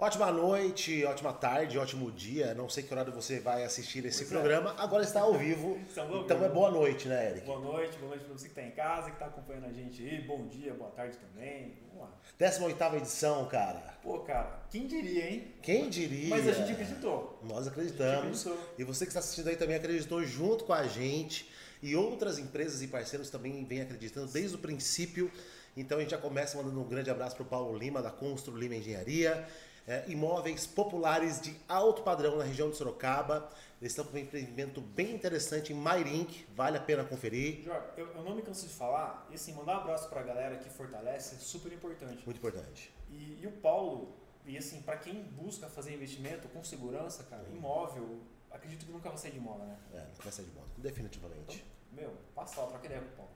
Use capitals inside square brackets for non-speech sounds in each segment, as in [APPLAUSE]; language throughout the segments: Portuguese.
Ótima noite, ótima tarde, ótimo dia. Não sei que horário você vai assistir esse Pois é. programa. Agora está ao vivo. [LAUGHS] Então é boa noite, né, Eric? Boa noite, boa noite pra você que está em casa, que está acompanhando a gente aí. Bom dia, boa tarde também. Vamos lá. 18 edição, cara. Pô, cara, quem diria, hein? Quem diria? Mas a gente acreditou. Nós acreditamos. acreditou. E você que está assistindo aí também acreditou junto com a gente. E outras empresas e parceiros também vêm acreditando desde o princípio. Então a gente já começa mandando um grande abraço para o Paulo Lima, da Constru Lima Engenharia. É, imóveis populares de alto padrão na região de Sorocaba. Eles estão com um empreendimento bem interessante em Mairink, vale a pena conferir. Jorge, eu, eu não me canso de falar, e assim, mandar um abraço pra galera que fortalece é super importante. Muito importante. E, e o Paulo, e assim, pra quem busca fazer investimento com segurança, cara, imóvel, acredito que nunca vai sair de imóvel, né? É, não vai sair de moda, definitivamente. Meu, passa lá, troca ideia com o Paulo.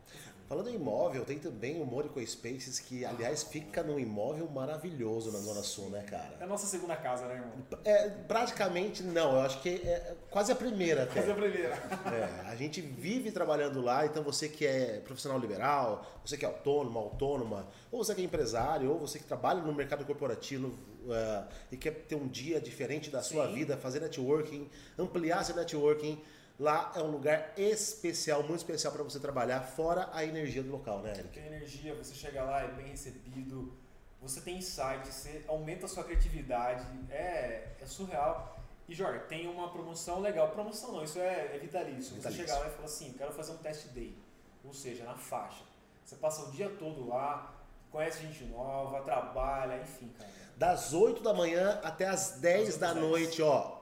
Falando em imóvel, tem também o Morico Spaces, que aliás fica num imóvel maravilhoso na Zona Sul, né, cara? É a nossa segunda casa, né, irmão? É, praticamente não, eu acho que é quase a primeira até. Fazer a primeira. É, a gente vive trabalhando lá, então você que é profissional liberal, você que é autônomo, autônoma, ou você que é empresário, ou você que trabalha no mercado corporativo é, e quer ter um dia diferente da sua Sim. vida, fazer networking, ampliar seu networking, lá é um lugar especial, muito especial para você trabalhar, fora a energia do local, né, Eric? A energia, você chega lá, é bem recebido, você tem insight, você aumenta a sua criatividade, é, é surreal. E Jorge, tem uma promoção legal. Promoção não, isso é, é vitalício. Vitalício. Você chega lá e fala assim, quero fazer um test day. Ou seja, na faixa. Você passa o dia todo lá, conhece gente nova, trabalha, enfim, cara. Das 8 da manhã até as 10 Às da 10. noite, ó.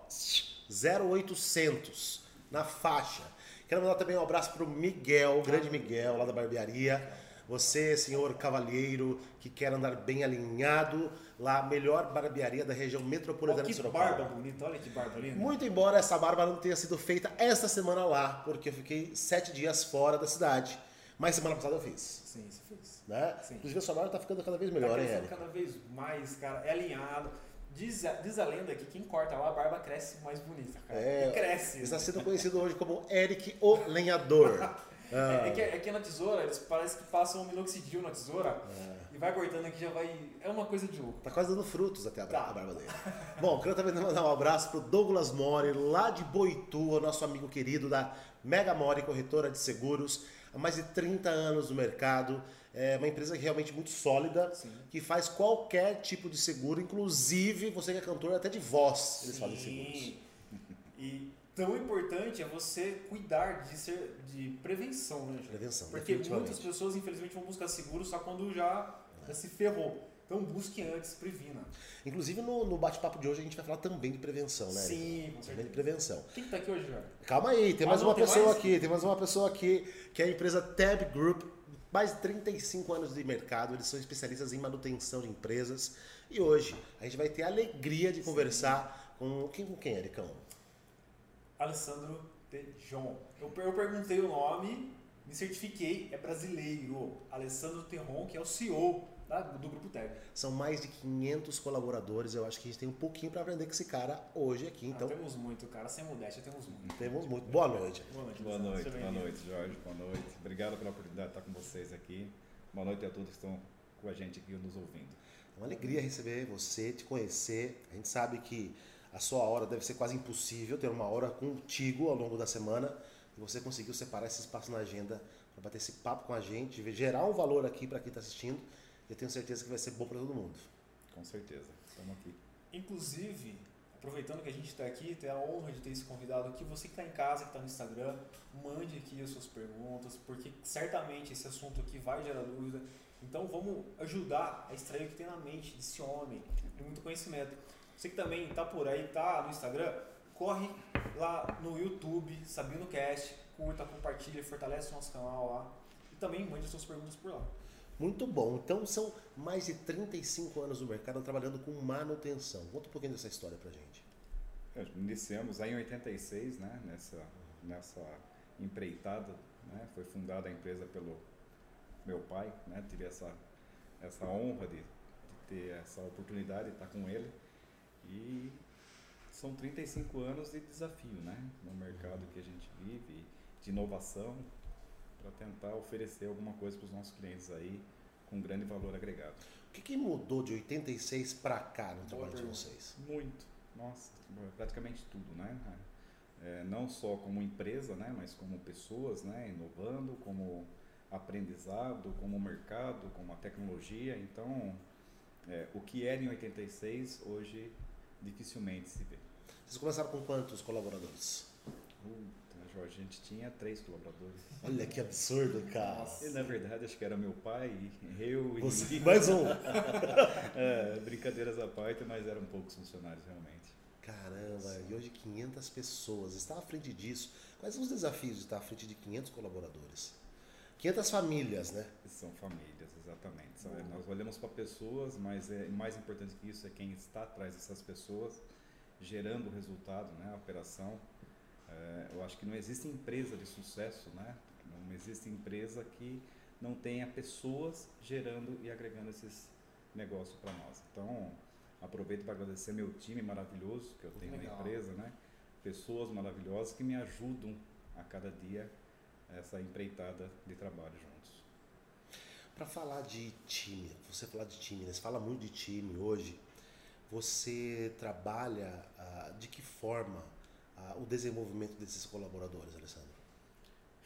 0800 na faixa. Quero mandar também um abraço Miguel, o grande Miguel, lá da barbearia. Você, senhor cavalheiro, que quer andar bem alinhado, lá a melhor barbearia da região metropolitana de que Sorocaba. barba bonita, olha que barba linda. Muito embora essa barba não tenha sido feita esta semana lá, porque eu fiquei sete dias fora da cidade. Mas semana passada eu fiz. Sim, você fez. Né? Sim. Inclusive a sua barba tá ficando cada vez Tá melhor, hein, crescendo Eric? cada vez mais, cara, é alinhado. Diz a, diz a lenda que quem corta lá, a barba cresce mais bonita, cara. É, e cresce. Está sendo conhecido hoje como Eric o Lenhador. [LAUGHS] É, é que, é que na tesoura, eles parece que passam um minoxidil na tesoura e vai cortando aqui, já vai. É uma coisa de louco. Tá quase dando frutos até a, Tá. a barba dele. Bom, quero também mandar um abraço pro Douglas Mori, lá de Boituva, nosso amigo querido da Mega Mori, corretora de seguros, há mais de 30 anos no mercado. É uma empresa realmente muito sólida, Sim. que faz qualquer tipo de seguro, inclusive você que é cantor, até de voz eles fazem seguros. Sim. E tão importante é você cuidar de ser de prevenção, né? Prevenção, Porque muitas pessoas, infelizmente, vão buscar seguro só quando já, já se ferrou. Então busque antes, previna. Inclusive no, no bate-papo de hoje a gente vai falar também de prevenção, né? Sim, com Também de prevenção. Quem que tá aqui hoje, Jorge? Calma aí, tem Ah, mais não, uma tem pessoa mais? aqui, tem mais uma pessoa aqui, que é a empresa Tab Group, mais de 35 anos de mercado, eles são especialistas em manutenção de empresas. E hoje a gente vai ter a alegria de conversar com quem, com quem, Ericão? Alessandro Tejon. Eu, eu perguntei o nome, me certifiquei, é brasileiro. Alessandro Terron, que é o CEO da- do Grupo Teb. São mais de 500 colaboradores, eu acho que a gente tem um pouquinho para aprender com esse cara hoje aqui, então Ah, temos muito, cara. Sem modéstia, temos muito. temos muito. Boa noite. Boa noite, Boa noite, boa bem-vindo. noite, Jorge. Boa noite. Obrigado pela oportunidade de estar com vocês aqui. Boa noite a todos que estão com a gente aqui nos ouvindo. É uma alegria receber você, te conhecer. A gente sabe que a sua hora deve ser quase impossível ter uma hora contigo ao longo da semana e você conseguiu separar esse espaço na agenda para bater esse papo com a gente, gerar um valor aqui para quem está assistindo. Eu tenho certeza que vai ser bom para todo mundo. Com certeza. Estamos aqui. Inclusive, aproveitando que a gente está aqui, tem a honra de ter esse convidado aqui. Você que está em casa, que está no Instagram, mande aqui as suas perguntas, porque certamente esse assunto aqui vai gerar dúvida. Então vamos ajudar a extrair o que tem na mente desse homem, de muito conhecimento. Você que também está por aí, está no Instagram, corre lá no YouTube, Sabino Cast, curta, compartilha, fortalece o nosso canal lá. E também mande as suas perguntas por lá. Muito bom. Então são mais de 35 anos no mercado trabalhando com manutenção. Conta um pouquinho dessa história pra gente. É, Iniciamos aí em 86, né, nessa, nessa empreitada. Né, foi fundada a empresa pelo meu pai. Né, tive essa, essa honra de, de ter essa oportunidade de estar com ele. E são 35 anos de desafio né, no mercado que a gente vive, de inovação, para tentar oferecer alguma coisa para os nossos clientes aí com grande valor agregado. O que, que mudou de 86 para cá no trabalho de vocês? Muito, nossa, praticamente tudo, né? É, não só como empresa, né, mas como pessoas, né, inovando, como aprendizado, como mercado, como a tecnologia. Então, é, o que era em 86 hoje dificilmente se vê. Vocês começaram com quantos colaboradores? Puta, A gente tinha três colaboradores. Olha que absurdo, cara. E na verdade acho que era meu pai, eu e Você- mais um. [LAUGHS] É, brincadeiras à parte, mas eram poucos funcionários realmente. Caramba, e hoje 500 pessoas. Está à frente disso. Quais são os desafios de estar à frente de 500 colaboradores? 500 famílias, né? São famílias, exatamente. São- Nós olhamos para pessoas, mas é mais importante que isso é quem está atrás dessas pessoas, gerando o resultado, né? A operação. É, eu acho que não existe empresa de sucesso, né? Não existe empresa que não tenha pessoas gerando e agregando esses negócios para nós. Então, aproveito para agradecer meu time maravilhoso que eu tenho Legal. na empresa, né? Pessoas maravilhosas que me ajudam a cada dia essa empreitada de trabalho juntos. Para falar de time, você falar de time, né? você fala muito de time hoje. Você trabalha ah, de que forma ah, o desenvolvimento desses colaboradores, Alessandro?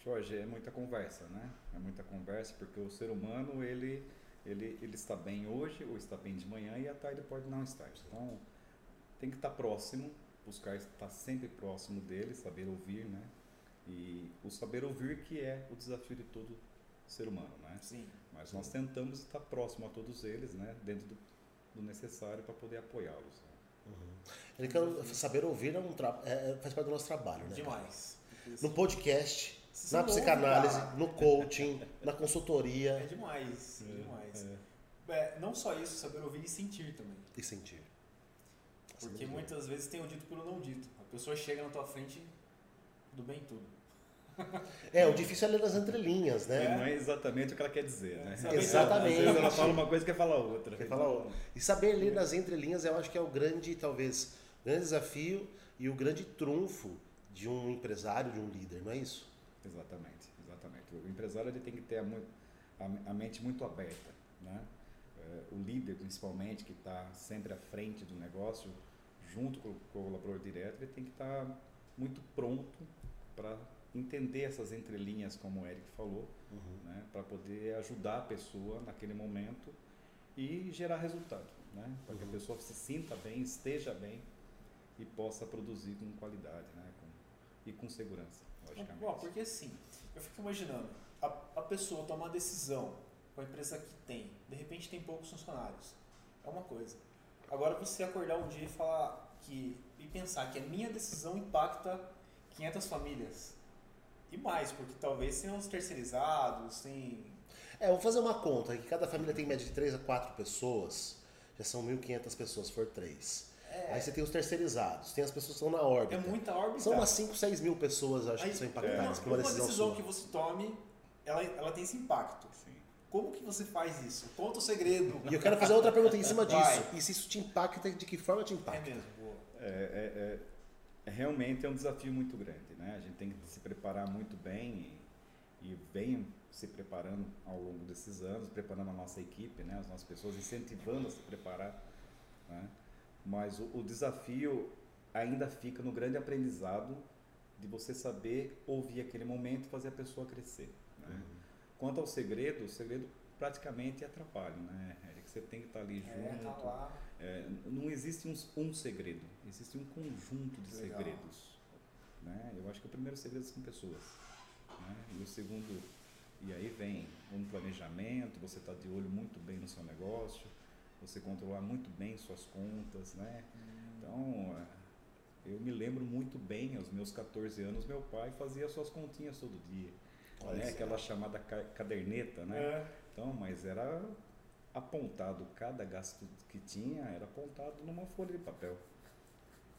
Jorge, é muita conversa, né? É muita conversa porque o ser humano ele ele ele está bem hoje ou está bem de manhã e à tarde pode não estar. Então tem que estar próximo, buscar estar sempre próximo dele, saber ouvir, né? E o saber ouvir que é o desafio de todo ser humano, né? Sim. Mas nós tentamos estar próximo a todos eles, né? Dentro do, do necessário para poder apoiá-los. Ele quer saber ouvir é um tra- é- é- faz parte do nosso trabalho, né? Demais. No podcast, Você na ouve, psicanálise, cara. no coaching, na É consultoria demais. É demais. É. É, não só isso, saber ouvir e sentir também. e sentir. Porque muitas vezes tem o dito pelo não dito. A pessoa chega na tua frente do bem tudo. É, o difícil é ler nas entrelinhas, E né? não é exatamente o que ela quer dizer, né? Exatamente. Exatamente. Às vezes ela fala uma coisa e quer falar outra. Quer falar outra. E saber ler nas entrelinhas eu acho que é o grande, talvez, grande desafio e o grande trunfo de um empresário, de um líder, não é isso? Exatamente, exatamente. O empresário ele tem que ter a, a- a mente muito aberta, né? É, o líder, principalmente, que está sempre à frente do negócio, junto com o colaborador direto, ele tem que estar muito pronto para entender essas entrelinhas, como o Eric falou, né? Para poder ajudar a pessoa naquele momento e gerar resultado, né? Para que a Uhum. pessoa se sinta bem, esteja bem e possa produzir com qualidade, né? Com- e com segurança, logicamente. Bom, porque assim, eu fico imaginando, a, a pessoa toma uma decisão com a empresa que tem, de repente tem poucos funcionários. É uma coisa. Agora você acordar um dia e falar que e pensar que a minha decisão impacta 500 famílias. E mais, porque talvez tenham os terceirizados, tem É, vamos fazer uma conta, que cada família tem média de 3 a 4 pessoas, já são 1.500 pessoas, se for 3. Aí você tem os terceirizados, tem as pessoas que estão na órbita. é muita órbita. São umas 5, 6 mil pessoas, acho Aí, que são uma, impactadas por uma uma decisão, decisão sua. que você tome, ela, ela tem esse impacto. Sim. Como que você faz isso? Conta o segredo. E eu quero fazer outra pergunta em cima disso. Vai. E se isso te impacta, de que forma te É impacta? mesmo, boa. É, é- é- é realmente é um desafio muito grande, né? A gente tem que se preparar muito bem e, e vem se preparando ao longo desses anos, preparando a nossa equipe, né? As nossas pessoas, incentivando a se preparar, né? Mas o, o desafio ainda fica no grande aprendizado de você saber ouvir aquele momento e fazer a pessoa crescer, né? Quanto ao segredo, o segredo praticamente é trabalho, né? Eric? Você tem que estar ali É, junto, tá lá. É, não existe um, um segredo, existe um conjunto de Legal. segredos. Né? Eu acho que o primeiro segredo são pessoas. Né? E o segundo, e aí vem um planejamento, você está de olho muito bem no seu negócio, você controlar muito bem suas contas. Né? Então, é, eu me lembro muito bem, aos meus 14 anos, meu pai fazia suas continhas todo dia. Olha Né? Aquela chamada ca- caderneta, né? É. Então, mas era apontado, cada gasto que tinha era apontado numa folha de papel.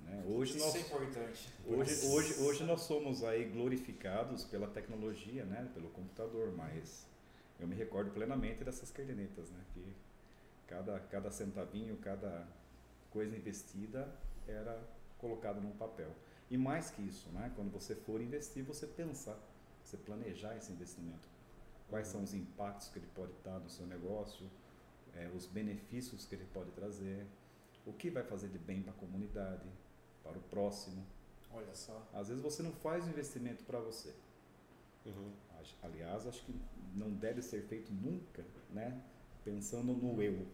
Né? Hoje, Isso nós, é importante. hoje, hoje, hoje nós somos aí glorificados pela tecnologia, né? pelo computador, mas eu me recordo plenamente dessas cadernetas, né? que cada, cada centavinho, cada coisa investida era colocado num papel. E mais que isso, né? quando você for investir, você pensar, você planejar esse investimento quais são os impactos que ele pode dar no seu negócio, é, os benefícios que ele pode trazer, o que vai fazer de bem para a comunidade, para o próximo. Olha só. Às vezes você não faz o investimento para você. Uhum. Aliás, acho que não deve ser feito nunca, né? Pensando no eu.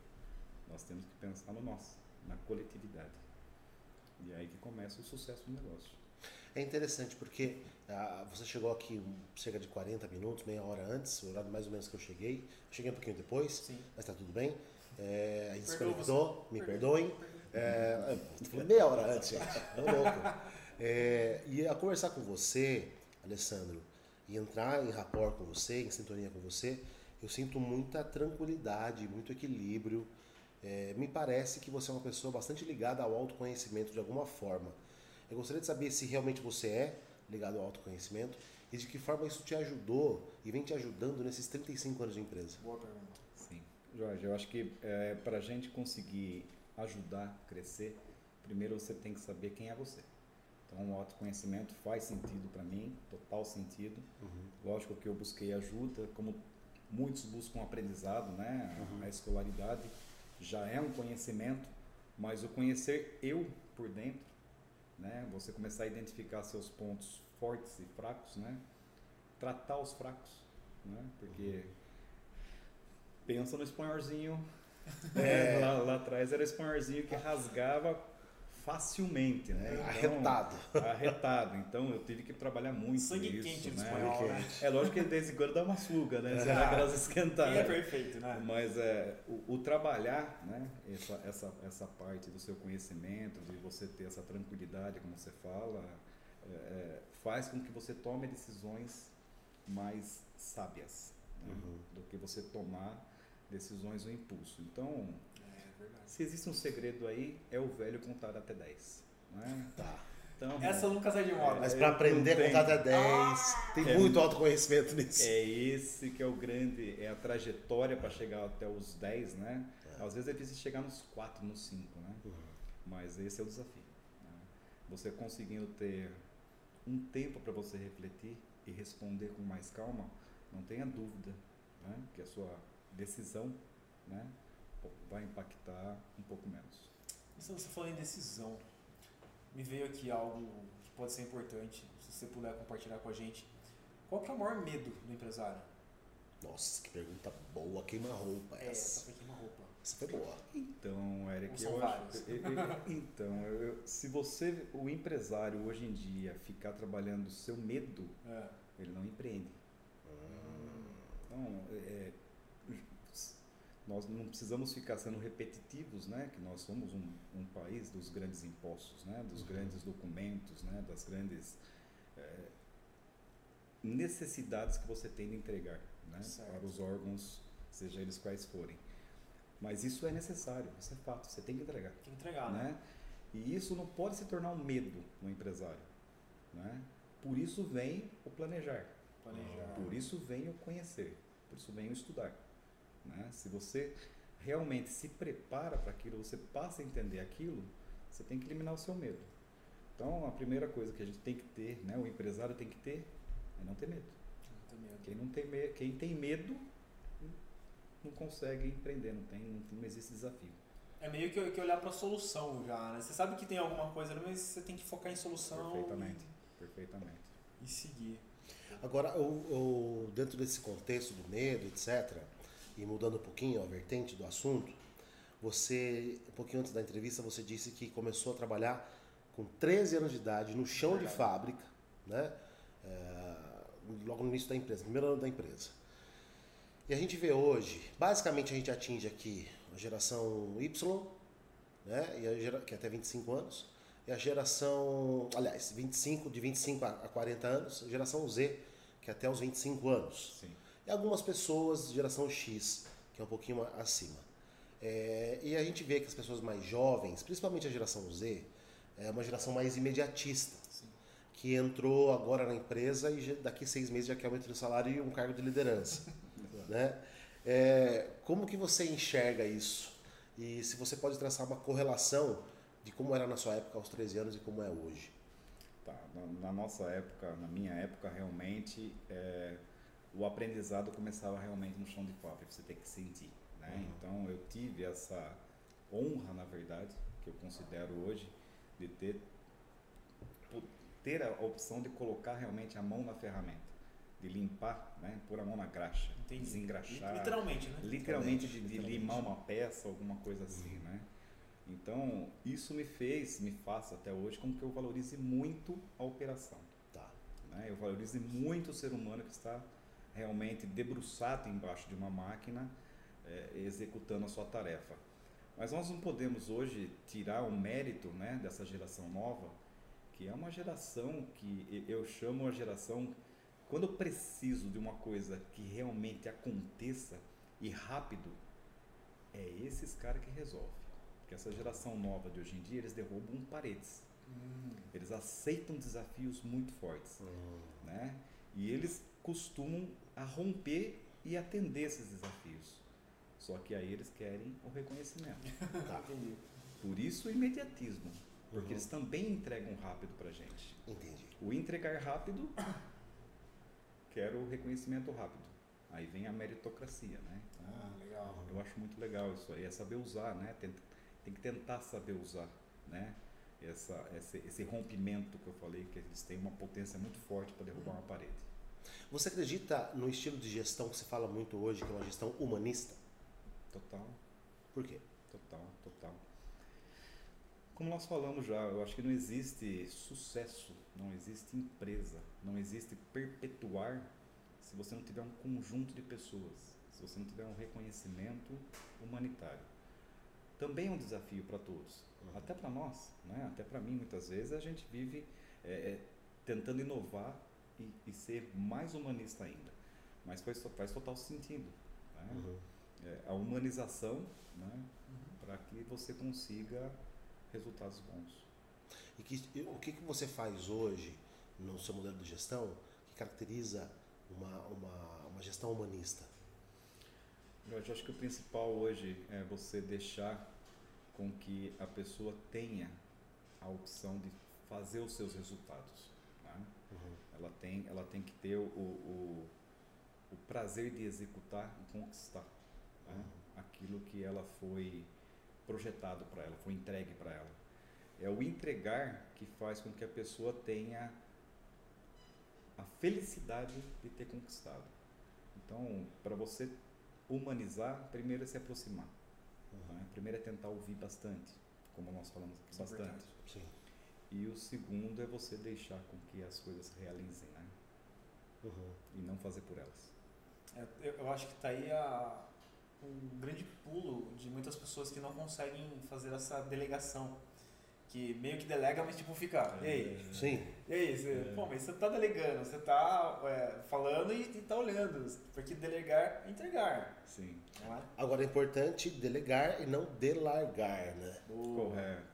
Nós temos que pensar no nós, na coletividade. E é aí que começa o sucesso do negócio. É interessante porque ah, você chegou aqui cerca de 40 minutos, meia hora antes, o horário mais ou menos que eu cheguei. Eu cheguei um pouquinho depois, Sim. mas está tudo bem. É, a gente se conectou, me Perdoa. perdoem. É, meia hora antes, gente. Não louco. É, e a conversar com você, Alessandro, e entrar em rapport com você, em sintonia com você, eu sinto muita tranquilidade, muito equilíbrio. É, me parece que você é uma pessoa bastante ligada ao autoconhecimento de alguma forma. Eu gostaria de saber se realmente você é ligado ao autoconhecimento e de que forma isso te ajudou e vem te ajudando nesses 35 anos de empresa. Boa pergunta. Sim. Jorge, eu acho que é, para a gente conseguir ajudar a crescer, primeiro você tem que saber quem é você. Então, o autoconhecimento faz sentido para mim, total sentido. Uhum. Lógico que eu busquei ajuda, como muitos buscam aprendizado, né? Uhum. A escolaridade já é um conhecimento, mas o conhecer eu por dentro, né? Você começar a identificar seus pontos fortes e fracos, né? Tratar os fracos, né? Porque pensa no espanhorzinho, né? [LAUGHS] lá, lá atrás era o espanhorzinho que rasgava facilmente, né? Então, Arretado. arretado. Então eu tive que trabalhar muito Sangue isso, quente no né? espanhol, né? É lógico que de vez em quando dá uma suga, né? Você dá aquelas Quem [LAUGHS] é perfeito, né? Mas é, o, o trabalhar, né? Essa, essa, essa parte do seu conhecimento, de você ter essa tranquilidade, como você fala, é, é, faz com que você tome decisões mais sábias né? Uhum. do que você tomar decisões no impulso. Então. Se existe um segredo aí, é o velho contar até 10. Né? Tá. Então, Essa nunca sai de moda. Mas para aprender a não contar até 10, tem É. muito autoconhecimento nisso. É esse que é o grande, é a trajetória para chegar até os 10, né? É. Às vezes é difícil chegar nos 4, nos 5, né? Uhum. Mas esse é o desafio. né? Você conseguindo ter um tempo para você refletir e responder com mais calma, não tenha dúvida né? que a sua decisão né? Vai impactar um pouco menos. Isso você falou em decisão. Me veio aqui algo que pode ser importante, se você puder compartilhar com a gente. Qual que é o maior medo do empresário? Nossa, que pergunta boa, queima-roupa É, essa essa. foi queima-roupa. Essa foi boa. Então, Eric, eu vários? acho, [LAUGHS] eu- eu- então, eu- se você, o empresário hoje em dia, ficar trabalhando o seu medo, É. ele não empreende. Então, é, nós não precisamos ficar sendo repetitivos, né? Que nós somos um, um país dos grandes impostos, né? Dos Uhum. grandes documentos, né? Das grandes é, necessidades que você tem de entregar, né? Certo. Para os órgãos, seja eles quais forem. Mas isso é necessário, isso é fato, você tem que entregar Tem que entregar, né? né? E isso não pode se tornar um medo no empresário, né? Por isso vem o planejar, Planejar. por isso vem o conhecer, por isso vem o estudar, né? Se você realmente se prepara para aquilo, você passa a entender aquilo, você tem que eliminar o seu medo. Então, a primeira coisa que a gente tem que ter, né, o empresário tem que ter, é não ter medo. Não medo. Quem não tem medo, quem tem medo não consegue empreender, não tem, não, não existe desafio. É meio que, que olhar para a solução já, né? Você sabe que tem alguma coisa ali, mas você tem que focar em solução Perfeitamente, perfeitamente. e, e seguir. Agora, o, o- dentro desse contexto do medo, etc., e mudando um pouquinho a vertente do assunto, você, um pouquinho antes da entrevista, você disse que começou a trabalhar com 13 anos de idade no chão de fábrica, né? É, logo no início da empresa, primeiro ano da empresa. E a gente vê hoje, basicamente a gente atinge aqui a geração Y, né? E a que é até 25 anos, e a geração, aliás, 25, de 25 a a 40 anos, a geração Z, que é até os 25 anos. Sim. E algumas pessoas de geração X, que é um pouquinho acima. É, e a gente vê que as pessoas mais jovens, principalmente a geração Z, é uma geração mais imediatista, Sim. que entrou agora na empresa e daqui seis meses já quer aumento de salário e um cargo de liderança. [LAUGHS] né? É, como que você enxerga isso? E se você pode traçar uma correlação de como era na sua época aos 13 anos e como é hoje? Tá, na, na nossa época, na minha época, realmente, é, o aprendizado começava realmente no chão de fábrica, você tem que sentir. Né? Uhum. Então eu tive essa honra, na verdade, que eu considero hoje, de ter, ter a opção de colocar realmente a mão na ferramenta, de limpar, né? pôr a mão na graxa, Entendi. desengraxar. Literalmente, né? Literalmente de, de limar uma peça, alguma coisa assim, né? Então, isso me fez, me faz até hoje com que eu valorize muito a operação. Tá. Né? Eu valorize muito o ser humano que está realmente debruçado embaixo de uma máquina, eh, executando a sua tarefa. Mas nós não podemos hoje tirar o mérito né, dessa geração nova, que é uma geração que eu chamo a geração quando eu preciso de uma coisa que realmente aconteça e rápido, é esses caras que resolvem. Porque essa geração nova de hoje em dia, eles derrubam paredes. Hum, Eles aceitam desafios muito fortes, né? E eles costumam a romper e atender esses desafios. Só que aí eles querem o reconhecimento. [LAUGHS] Tá. Por isso o imediatismo, porque Uhum. eles também entregam rápido pra gente. Entendi. O entregar rápido, quero o reconhecimento rápido. Aí vem a meritocracia, né? Ah, legal. Eu acho muito legal isso aí, é saber usar, né? Tem, tem que tentar saber usar, né? Essa, esse, esse rompimento que eu falei, que eles têm uma potência muito forte para derrubar uma parede. Você acredita no estilo de gestão que se fala muito hoje, que é uma gestão humanista? Total, Por quê? total, total. Como nós falamos já, eu acho que não existe sucesso, não existe empresa, não existe perpetuar se você não tiver um conjunto de pessoas, se você não tiver um reconhecimento humanitário. Também é um desafio para todos, Uhum. até para nós, né? até para mim muitas vezes a gente vive é, tentando inovar e, e ser mais humanista ainda, mas faz, faz total sentido. Né? Uhum. É, a humanização né? Uhum. para que você consiga resultados bons. E que, o que, que você faz hoje no seu modelo de gestão que caracteriza uma, uma, uma gestão humanista? Eu acho que o principal hoje é você deixar com que a pessoa tenha a opção de fazer os seus resultados. Uhum. Ela, tem, ela tem que ter o, o, o prazer de executar e conquistar né? aquilo que ela foi projetado para ela, foi entregue para ela. É o entregar que faz com que a pessoa tenha a felicidade de ter conquistado. Então, para você humanizar, primeiro é se aproximar. né? Primeiro é tentar ouvir bastante, como nós falamos aqui é bastante. Sim. E o segundo é você deixar com que as coisas se realizem, né? Uhum. E não fazer por elas. É, eu, eu acho que tá aí a, um grande pulo de muitas pessoas que não conseguem fazer essa delegação. Que meio que delega, mas tipo fica, e aí? Sim. E aí, você, pô, mas você tá delegando, você tá é, falando e, e tá olhando. Porque delegar é entregar, Sim. não é? Agora é importante delegar e não delargar, né? Correto,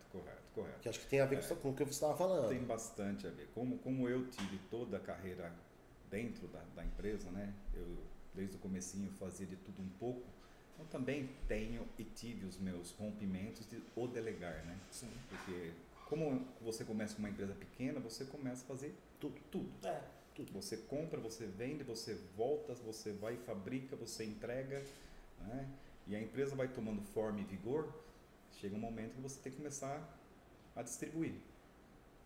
correto. Que acho que tem a ver com- com o que você estava falando. Tem bastante a ver. Como, como eu tive toda a carreira dentro da, da empresa, né? Eu desde o comecinho fazia de tudo um pouco. Eu também tenho e tive os meus rompimentos de o delegar, né? Sim. Porque como você começa com uma empresa pequena, você começa a fazer Tudo. tudo. É, Você compra, você vende, você volta, você vai e fabrica, você entrega, né? E a empresa vai tomando forma e vigor, chega um momento que você tem que começar a distribuir.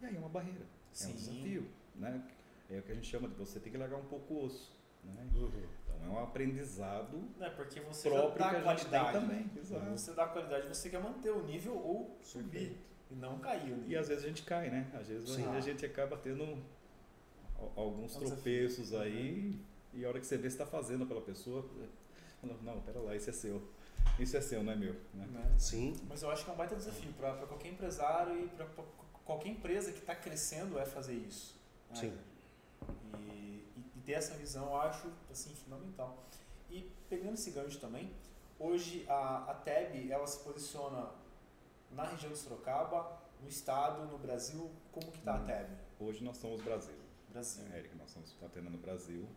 E aí é uma barreira, é Sim. um desafio, né? É o que a gente chama de você tem que largar um pouco o osso, né? Uhum. Então é um aprendizado não é porque você próprio que dá a gente tem qualidade. também, exato. Você dá qualidade, você quer manter o nível ou subir. Perfeito. E não cair. E às vezes a gente cai, né? Às vezes Sim. a gente acaba tendo al- alguns É tropeços aí e a hora que você vê você está fazendo pela pessoa, fala, não, pera lá, isso é seu. Isso é seu, não é meu. Né? Né? Sim. Mas eu acho que é um baita desafio para qualquer empresário e para qualquer empresa que está crescendo é fazer isso. né? Sim. E, e- e ter essa visão eu acho assim, fundamental. E pegando esse gancho também, hoje a, a TEB ela se posiciona na região de Sorocaba, no estado, no Brasil. Como que está a Hum. TEB? Hoje nós somos Brasil. Brasil. É, Eric, nós estamos atendendo o Brasil.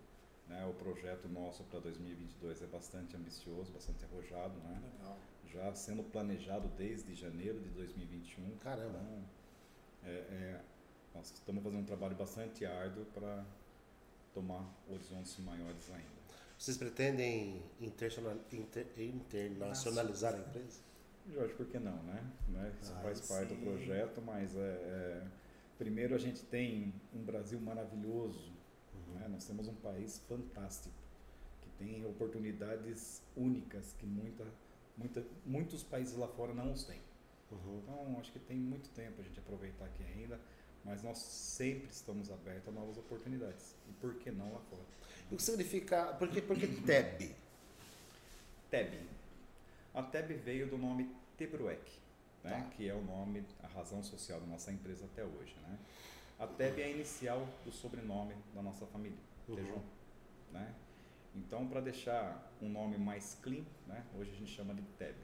Né? O projeto nosso para 2022 é bastante ambicioso, bastante arrojado, né? Legal. já sendo planejado desde janeiro de 2021. Caramba. Então, é, é, nós estamos fazendo um trabalho bastante árduo para tomar horizontes maiores ainda. Vocês pretendem internacional- inter- internacionalizar a empresa? Jorge, por que não, né? né? Isso Ah, faz parte do projeto, mas é, é, primeiro a gente tem um Brasil maravilhoso, né? Nós temos um país fantástico, que tem oportunidades únicas que muita, muita, muitos países lá fora não os têm. Uhum. Então, acho que tem muito tempo a gente aproveitar aqui ainda, mas nós sempre estamos abertos a novas oportunidades. E por que não lá fora? O que significa. Por que, por que TEB? TEB. A TEB veio do nome Tebruec, né? Tá. que é o nome, a razão social da nossa empresa até hoje. Né? A TEB é a inicial do sobrenome da nossa família, Uhum. Tejon. Né? Então, para deixar um nome mais clean, né? hoje a gente chama de TEB.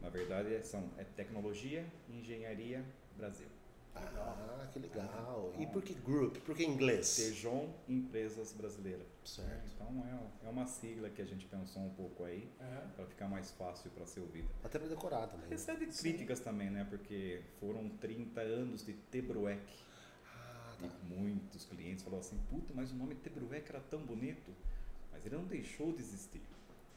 Na verdade, é- são, é Tecnologia e Engenharia Brasil. Ah, que legal. E por que group? Por que inglês? Tejon Empresas Brasileiras. Certo. Então, é, é uma sigla que a gente pensou um pouco aí, É. para ficar mais fácil para ser ouvida. Até para decorar também. né? Recebe críticas também, né? Porque foram 30 anos de Tebruec. E tá. muitos clientes falaram assim, puta, mas o nome Tebruec era tão bonito. Mas ele não deixou de existir.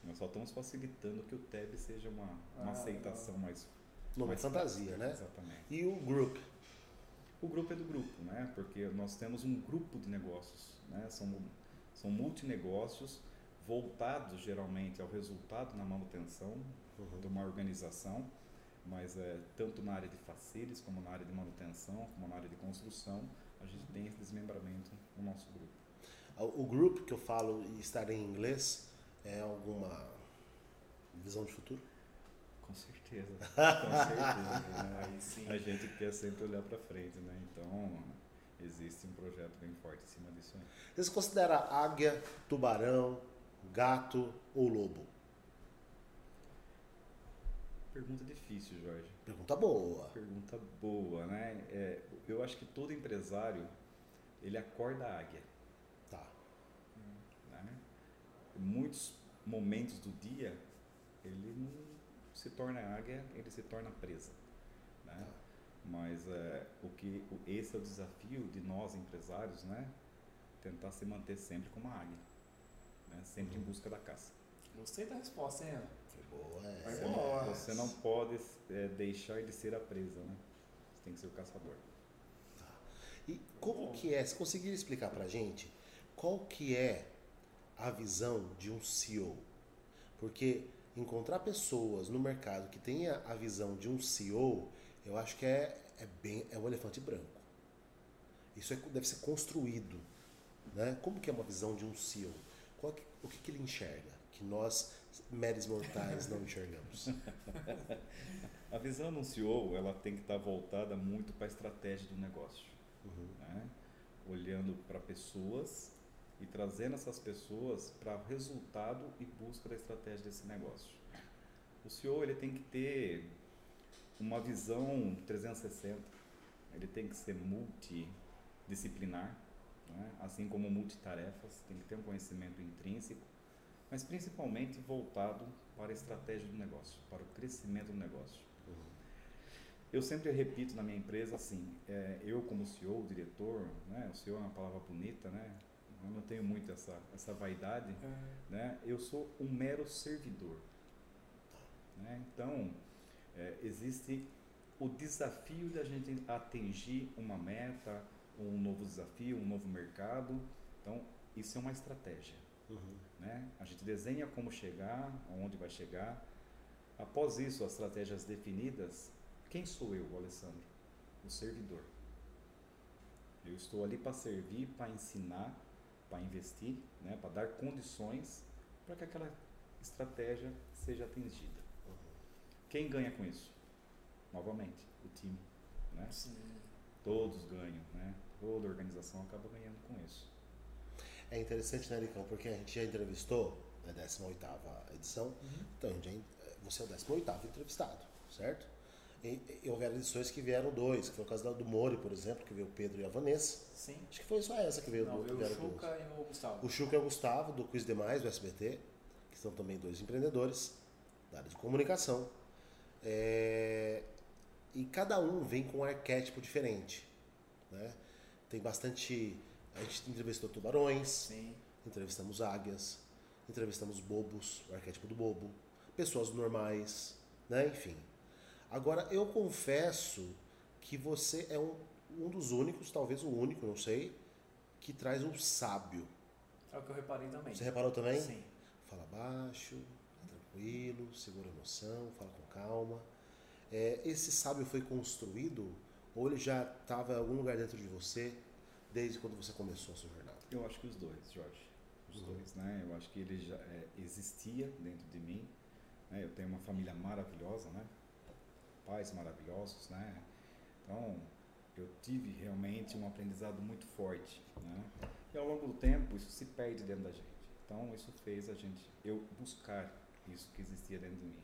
Nós só estamos facilitando que o TEB seja uma, uma Ah, aceitação mais... Nome mais fantasia, né? Exatamente. E o group? O grupo é do grupo, né? Porque nós temos um grupo de negócios, né? São, são multinegócios voltados geralmente ao resultado na manutenção Uhum. de uma organização, mas é, tanto na área de facilities, como na área de manutenção, como na área de construção, a gente tem esse desmembramento no nosso grupo. O group que eu falo e estar em inglês é alguma visão de futuro? Com certeza, [LAUGHS] com certeza. né? Sim. A gente quer sempre olhar para frente, né? Então, existe um projeto bem forte em cima disso aí. Vocês consideram águia, tubarão, gato ou lobo? Pergunta difícil, Jorge. Pergunta boa. Pergunta boa, né? É, eu acho que todo empresário, ele acorda a águia, Tá. né? Muitos momentos do dia, ele não se torna águia, ele se torna presa, né? Mas é, o que, esse é o desafio de nós empresários, né? Tentar se manter sempre como uma águia, né? Sempre em busca da caça. Gostei da resposta, hein? Ana? Foi boa, é. Você, boa. não, você não pode é, deixar de ser a presa, né? Você tem que ser o caçador. E como que é, você conseguiria explicar pra gente qual que é a visão de um CEO? Porque encontrar pessoas no mercado que tenha a visão de um CEO, eu acho que é, é bem é um elefante branco. Isso é- deve ser construído, né? Como que é uma visão de um CEO? Qual que- o que, que ele enxerga que nós meros mortais não enxergamos? [LAUGHS] A visão do CEO, ela tem que estar voltada muito para a estratégia do negócio, Uhum. né? Olhando para pessoas e trazendo essas pessoas para o resultado e busca da estratégia desse negócio. O CEO, ele tem que ter uma visão 360. Ele tem que ser multidisciplinar, né? assim como multitarefas, tem que ter um conhecimento intrínseco, mas principalmente voltado para a estratégia do negócio, para o crescimento do negócio. Eu sempre repito na minha empresa assim, é, eu como CEO, diretor, né, o CEO é uma palavra bonita, né? Eu não tenho muito essa, essa vaidade, né? Eu sou um mero servidor. Né? Então, é, existe o desafio da gente atingir uma meta, um novo desafio, um novo mercado. Então, isso é uma estratégia. Uhum. Né? A gente desenha como chegar, aonde vai chegar. Após isso, as estratégias definidas, quem sou eu, Alessandro? O servidor. Eu estou ali para servir, para ensinar, para investir, né? para dar condições para que aquela estratégia seja atingida. Quem ganha com isso? Novamente, o time. Né? Sim. Todos ganham, né? toda organização acaba ganhando com isso. É interessante, né, Licão? Porque a gente já entrevistou na 18 edição, então a gente já, en- você é o 18 entrevistado, certo? E, e houveram edições que vieram dois, que foi o caso do Mori, por exemplo, que veio o Pedro e a Vanessa. Sim. Acho que foi só essa que veio Não, do, veio o. Chuca e o Gustavo. O Chuca e o Gustavo, do Quiz Demais, do SBT, que são também dois empreendedores da área de comunicação. É, E cada um vem com um arquétipo diferente. Né? Tem bastante A gente entrevistou tubarões, Sim. entrevistamos águias, entrevistamos bobos, o arquétipo do bobo, pessoas normais, né? Enfim. Agora, eu confesso que você é um, um dos únicos, talvez o único, não sei, que traz um sábio. É o que eu reparei também. Você reparou também? Sim. Fala baixo, tranquilo, segura a emoção, fala com calma. É, esse sábio foi construído ou ele já estava em algum lugar dentro de você desde quando você começou a sua jornada? Eu acho que os dois, Jorge. Os Uhum. dois, né? Eu acho que ele já é, existia dentro de mim. né? Eu tenho uma família maravilhosa, né? Pais maravilhosos, né? Então, eu tive realmente um aprendizado muito forte, né? E ao longo do tempo, isso se perde dentro da gente. Então, isso fez a gente, eu buscar isso que existia dentro de mim.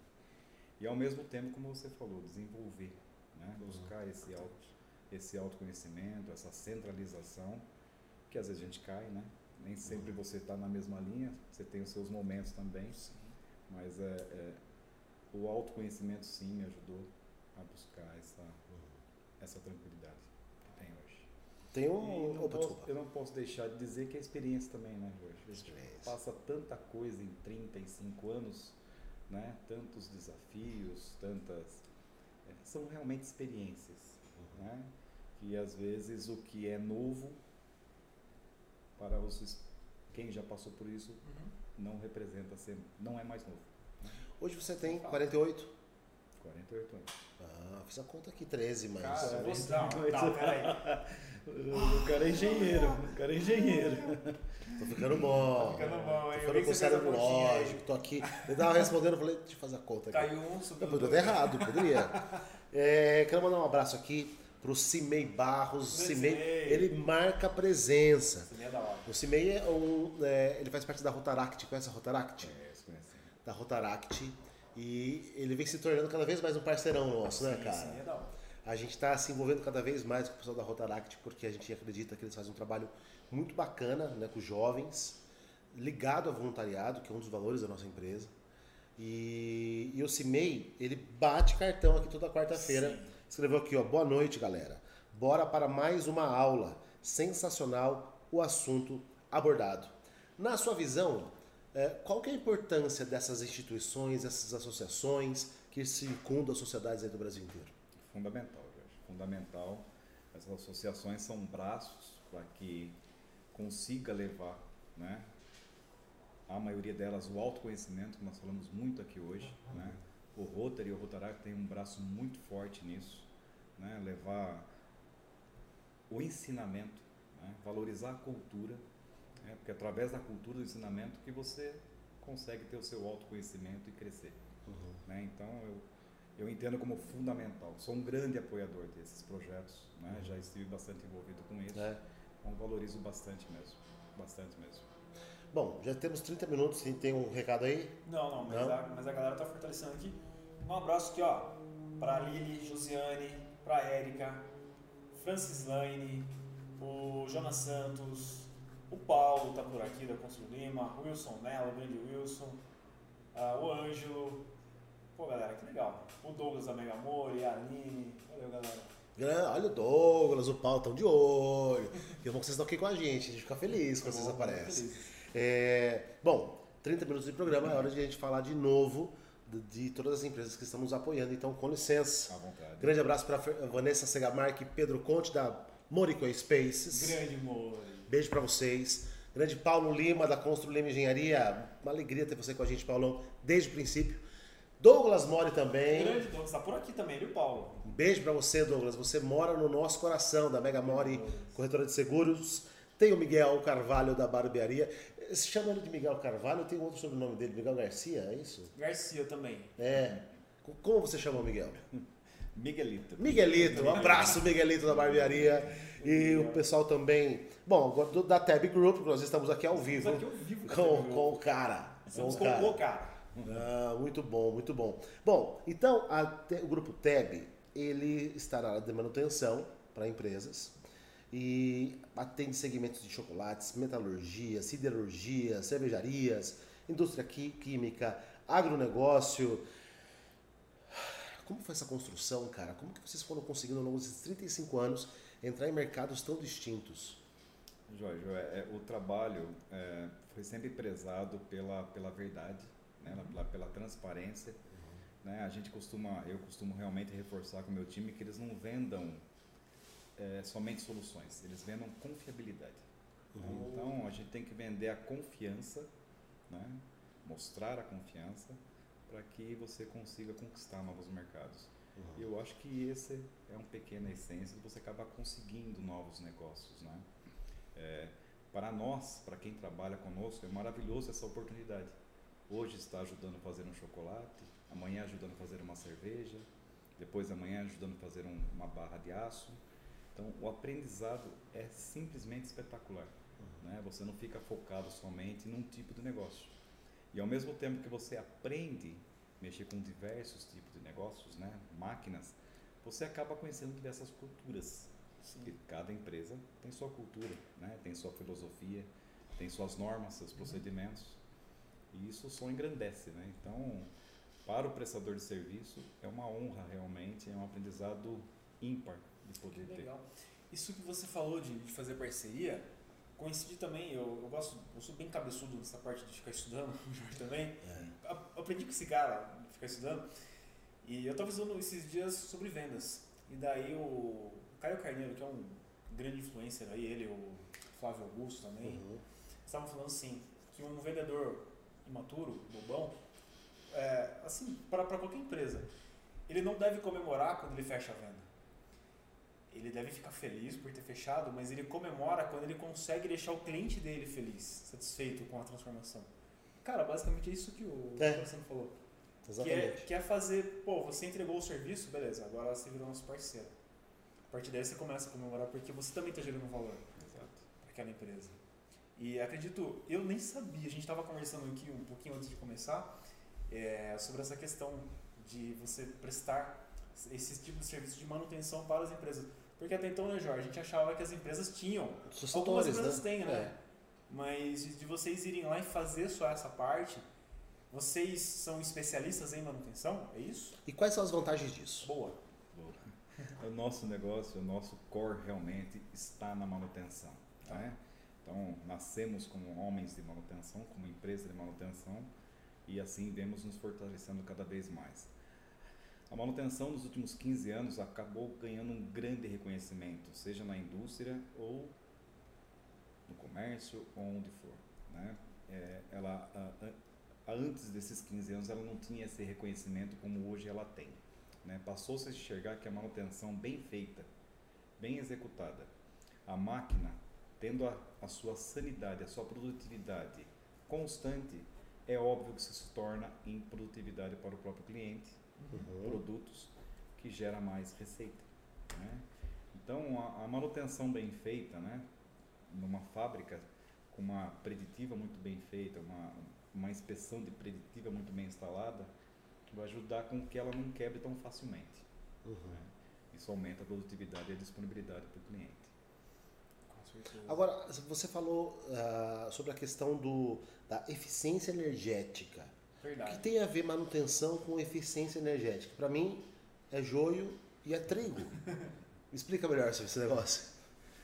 E ao mesmo tempo, como você falou, desenvolver, né? Buscar esse auto, esse autoconhecimento, essa centralização, que às vezes a gente cai, né? Nem sempre você está na mesma linha, você tem os seus momentos também, Sim. mas é, é, o autoconhecimento sim me ajudou a buscar essa, essa tranquilidade que tem hoje. Tem um. não posso- eu não posso deixar de dizer que é experiência também, né, Jorge? A gente passa tanta coisa em 35 anos, né? Tantos desafios, tantas. é, são realmente experiências, né? Que às vezes o que é novo para os quem já passou por isso Uhum. não representa ser, não é mais novo. Hoje você tem 48? 48 anos. Ah, fiz a conta aqui, 13, mas. Cara, você... Não, não, peraí. [LAUGHS] O cara é engenheiro, o cara é engenheiro. Tô ficando bom. Tá ficando bom, hein? Tô ficando com cérebro lógico, tô aqui. Eu tava respondendo, eu falei, deixa eu fazer a conta aqui. Caiu um, subiu Eu poderia errado, poderia. [LAUGHS] É, quero mandar um abraço aqui pro Cimei Barros. Cimei, ele marca presença. Esse nem é da hora. O Cimei é um. é, ele faz parte da Rotaract. Conhece a Rotaract? Conheço, conheço. Da Rotaract. E ele vem se tornando cada vez mais um parceirão nosso, né, Sim, cara? nem é da hora. A gente está se envolvendo cada vez mais com o pessoal da Rotaract, porque a gente acredita que eles fazem um trabalho muito bacana né, com jovens, ligado ao voluntariado, que é um dos valores da nossa empresa. E, e o Cimei, ele bate cartão aqui toda quarta-feira. Escreveu aqui, ó, boa noite, galera. Bora para mais uma aula. Sensacional o assunto abordado. Na sua visão, eh, qual que é a importância dessas instituições, dessas associações que circundam as sociedades aí do Brasil inteiro? Fundamental, Jorge. Fundamental. Essas associações são braços para que consiga levar, né? A maioria delas o autoconhecimento, que nós falamos muito aqui hoje, né? O Rotary e o Rotaract tem um braço muito forte nisso, né? Levar o ensinamento, né? valorizar a cultura, né? porque através da cultura do ensinamento que você consegue ter o seu autoconhecimento e crescer. né? Então eu, eu entendo como fundamental. Sou um grande apoiador desses projetos, né? já estive bastante envolvido com isso, né? então valorizo bastante mesmo, bastante mesmo. Bom, já temos 30 minutos, tem- tem um recado aí? Não, não, mas, Não? A, mas a galera tá fortalecendo aqui. Um abraço aqui, ó, pra Lili, Josiane, pra Érica, Francis Lane, o Jonas Santos, o Paulo tá por aqui da Constru Lima, Wilson Mello, o grande Wilson, ah, o Ângelo. Pô, galera, que legal. O Douglas da Mega Amor e a Aline. Valeu, galera. Olha o Douglas, o Paulo estão de olho. Que bom que vocês estão aqui com a gente, a gente fica feliz quando vocês Bom, aparecem. É, bom, 30 minutos de programa, é hora de a gente falar de novo de, todas as empresas que estamos apoiando, então com licença. À vontade. Grande abraço para Vanessa Segamarque e Pedro Conte da Morico Spaces. Grande Mori. Beijo para vocês. Grande Paulo Lima da Constru Lima Engenharia. Uma alegria ter você com a gente, Paulão, desde o princípio. Douglas Mori também. Grande Douglas, tá por aqui também, viu, Paulo? Um beijo para você, Douglas. Você mora no nosso coração, da Mega Mori Corretora de Seguros. Tem o Miguel Carvalho da Barbearia. Se chama ele de Miguel Carvalho, tem outro sobrenome dele, Miguel Garcia, é isso? Garcia também. É. Co- Como você chama o Miguel? [LAUGHS] Miguelito. Miguelito, um abraço, Miguelito da Barbearia. E o pessoal também. Bom, agora do- da Tab Group, que nós estamos aqui ao vivo. Estamos aqui ao vivo com com, Tab o cara. Estamos com cara. o cara. Ah, muito bom, muito bom. Bom, então a o grupo TEB ele área de manutenção para empresas e atende segmentos de chocolates, metalurgia, siderurgia, cervejarias, indústria química, agronegócio. Como foi essa construção, cara? Como que vocês foram conseguindo ao longo desses 35 anos entrar em mercados tão distintos? Jorge, é, é, o trabalho é, foi sempre prezado pela, pela verdade, né, pela, pela transparência. Uhum. Né? A gente costuma, eu costumo realmente reforçar com o meu time que eles não vendam é, somente soluções, eles vendam confiabilidade. Né? Uhum. Então a gente tem que vender a confiança, né? mostrar a confiança para que você consiga conquistar novos mercados. Uhum. Eu acho que esse é uma pequena essência de você acabar conseguindo novos negócios, né? É, para nós, para quem trabalha conosco, é maravilhoso essa oportunidade. Hoje está ajudando a fazer um chocolate, amanhã ajudando a fazer uma cerveja, depois amanhã ajudando a fazer um, uma barra de aço. Então, o aprendizado é simplesmente espetacular. Uhum. Né? Você não fica focado somente num tipo de negócio. E ao mesmo tempo que você aprende a mexer com diversos tipos de negócios, né? máquinas, você acaba conhecendo diversas culturas. Sim. cada empresa tem sua cultura, né? tem sua filosofia, tem suas normas, seus uhum. procedimentos. E isso só engrandece. Né? Então, para o prestador de serviço, é uma honra realmente, é um aprendizado ímpar de poder que legal. ter. Isso que você falou de, de fazer parceria, coincidi também, eu, eu gosto, eu sou bem cabeçudo nessa parte de ficar estudando, [LAUGHS] o Jorge também. É. Aprendi com esse cara, ficar estudando. E eu estava estudando esses dias sobre vendas. E daí o Caio Carneiro, que é um grande influencer aí, ele, o Flávio Augusto também, uhum. estavam falando assim, que um vendedor imaturo, bobão, é, assim, para qualquer empresa, ele não deve comemorar quando ele fecha a venda. Ele deve ficar feliz por ter fechado, mas ele comemora quando ele consegue deixar o cliente dele feliz, satisfeito com a transformação. Cara, basicamente é isso que o é. falou. Exatamente. Que é, que é fazer, pô, você entregou o serviço, beleza, agora você virou nosso parceiro. A partir daí você começa a comemorar porque você também está gerando valor para aquela empresa. E acredito, eu nem sabia, a gente estava conversando aqui um pouquinho antes de começar, é, sobre essa questão de você prestar esses tipos de serviços de manutenção para as empresas. Porque até então, né, Jorge, a gente achava que as empresas tinham. Algumas empresas né? têm, né? É. Mas de vocês irem lá e fazer só essa parte, vocês são especialistas em manutenção? É isso? E quais são as vantagens disso? Boa. Boa. [LAUGHS] o nosso negócio, o nosso core realmente está na manutenção. Tá? Então, nascemos como homens de manutenção, como empresa de manutenção, e assim vemos nos fortalecendo cada vez mais. A manutenção nos últimos 15 anos acabou ganhando um grande reconhecimento, seja na indústria ou no comércio, onde for. Né? É, ela, a, a, antes desses 15 anos ela não tinha esse reconhecimento como hoje ela tem. Né? Passou-se a enxergar que a manutenção bem feita, bem executada, a máquina tendo a, a sua sanidade, a sua produtividade constante, é óbvio que isso se torna em produtividade para o próprio cliente, uhum. produtos que gera mais receita. Né? Então a, a, manutenção bem feita, né? numa fábrica com uma preditiva muito bem feita, uma, uma inspeção de preditiva muito bem instalada, vai ajudar com que ela não quebre tão facilmente. Uhum. Né? Isso aumenta a produtividade e a disponibilidade para o cliente. Agora, você falou uh, sobre a questão do, da eficiência energética. Verdade. O que tem a ver manutenção com eficiência energética? Para mim, é joio e é trigo. [LAUGHS] explica melhor esse negócio.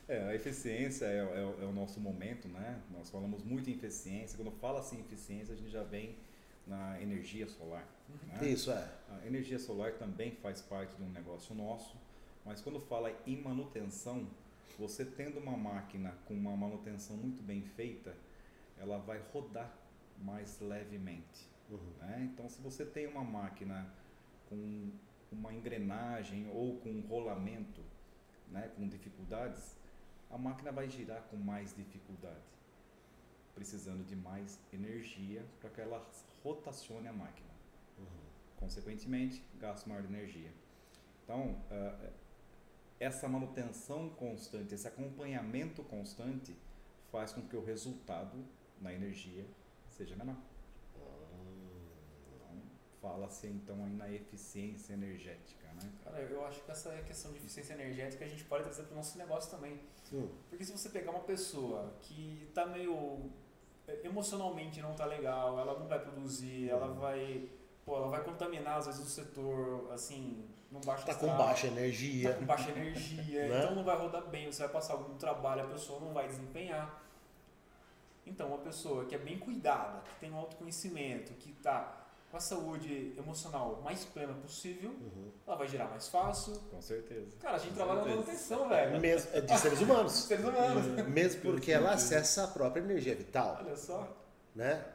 É, a eficiência é, é, é, o nosso momento, né? Nós falamos muito em eficiência. Quando fala assim em eficiência, a gente já vem na energia solar. Né? Isso é. A energia solar também faz parte de um negócio nosso, mas quando fala em manutenção, você tendo uma máquina com uma manutenção muito bem feita, ela vai rodar mais levemente. Uhum. Né? Então, se você tem uma máquina com uma engrenagem ou com um rolamento, né, com dificuldades, a máquina vai girar com mais dificuldade, precisando de mais energia para que ela rotacione a máquina. Uhum. Consequentemente, gasta maior energia. Então, uh, essa manutenção constante, esse acompanhamento constante, faz com que o resultado na energia seja menor. Fala-se então aí na eficiência energética, né? Cara, eu acho que essa questão de eficiência energética a gente pode trazer para o nosso negócio também. Sim. Porque se você pegar uma pessoa que está meio é, emocionalmente não está legal, ela não vai produzir, ela vai, pô, ela vai contaminar às vezes o setor, assim, não baixa Tá com baixa energia. tá com baixa energia, [LAUGHS] Né? então não vai rodar bem, você vai passar algum trabalho, a pessoa não vai desempenhar. Então, uma pessoa que é bem cuidada, que tem um autoconhecimento, que está com a saúde emocional mais plena possível, Uhum. ela vai girar mais fácil. Com certeza. Cara, a gente Com trabalha na certeza. manutenção, velho. Mesmo, é de seres humanos. [LAUGHS] Seres humanos. Mesmo porque ela acessa a própria energia vital. Olha só. né?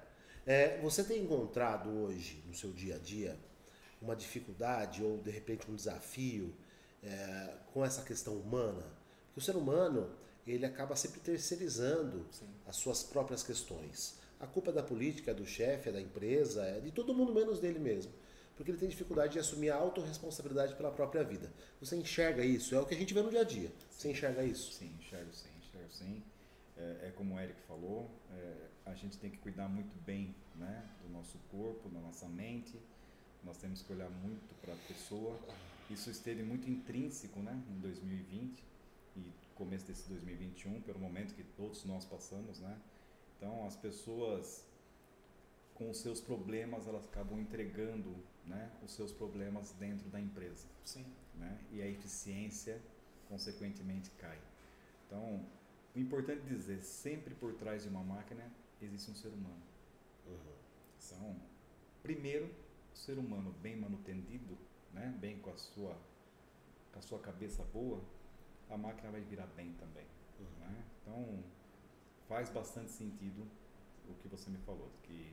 É, você tem encontrado hoje, no seu dia a dia, uma dificuldade ou de repente um desafio é, com essa questão humana? Porque o ser humano, ele acaba sempre terceirizando Sim. as suas próprias questões. A culpa é da política, é do chefe, é da empresa, é de todo mundo menos dele mesmo. Porque ele tem dificuldade de assumir a autorresponsabilidade pela própria vida. Você enxerga isso? É o que a gente vê no dia a dia. Você enxerga isso? Sim, enxergo sim, enxergo sim. É, é como o Eric falou, é, a gente tem que cuidar muito bem né, do nosso corpo, da nossa mente. Nós temos que olhar muito para a pessoa. Isso esteve muito intrínseco né, em 2020 e começo desse 2021, pelo momento que todos nós passamos. Né? Então, as pessoas com os seus problemas, elas acabam entregando né, os seus problemas dentro da empresa Sim. né? e a eficiência, consequentemente, cai. Então, o importante dizer, sempre por trás de uma máquina existe um ser humano. Então, primeiro, o ser humano bem manutendido, né? bem com a sua, com a sua cabeça boa, a máquina vai virar bem também. Né? Então, faz bastante sentido o que você me falou, que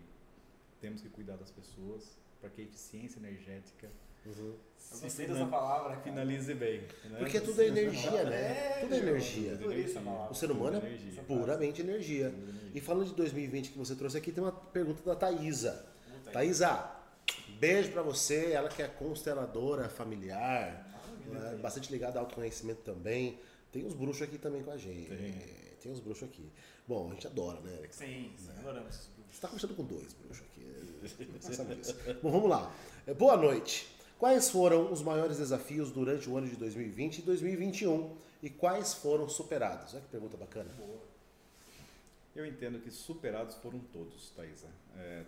temos que cuidar das pessoas para que a eficiência energética Uhum. Eu se gostei fina- dessa palavra. cara. finalize bem. né? Porque tudo é energia, né? É, Tudo é energia. Por isso a palavra. O ser humano é Energia. puramente energia. Tudo energia. E falando de 2020 que você trouxe aqui, tem uma pergunta da Thaisa. Thaisa, beijo pra você, ela que é consteladora familiar, Maravilha, né, bastante ligada ao autoconhecimento também. Tem uns bruxos aqui também com a gente. Tem. Tem uns bruxos aqui. Bom, a gente adora, né, Eric? Sim, sim, adoramos esses grupos. Você tá conversando com dois bruxos aqui. Você sabe disso. Bom, vamos lá. É, Boa noite. Quais foram os maiores desafios durante o ano de 2020 e 2021 e quais foram superados? Olha que pergunta bacana. Boa. Eu entendo que superados foram todos, Thaisa. É,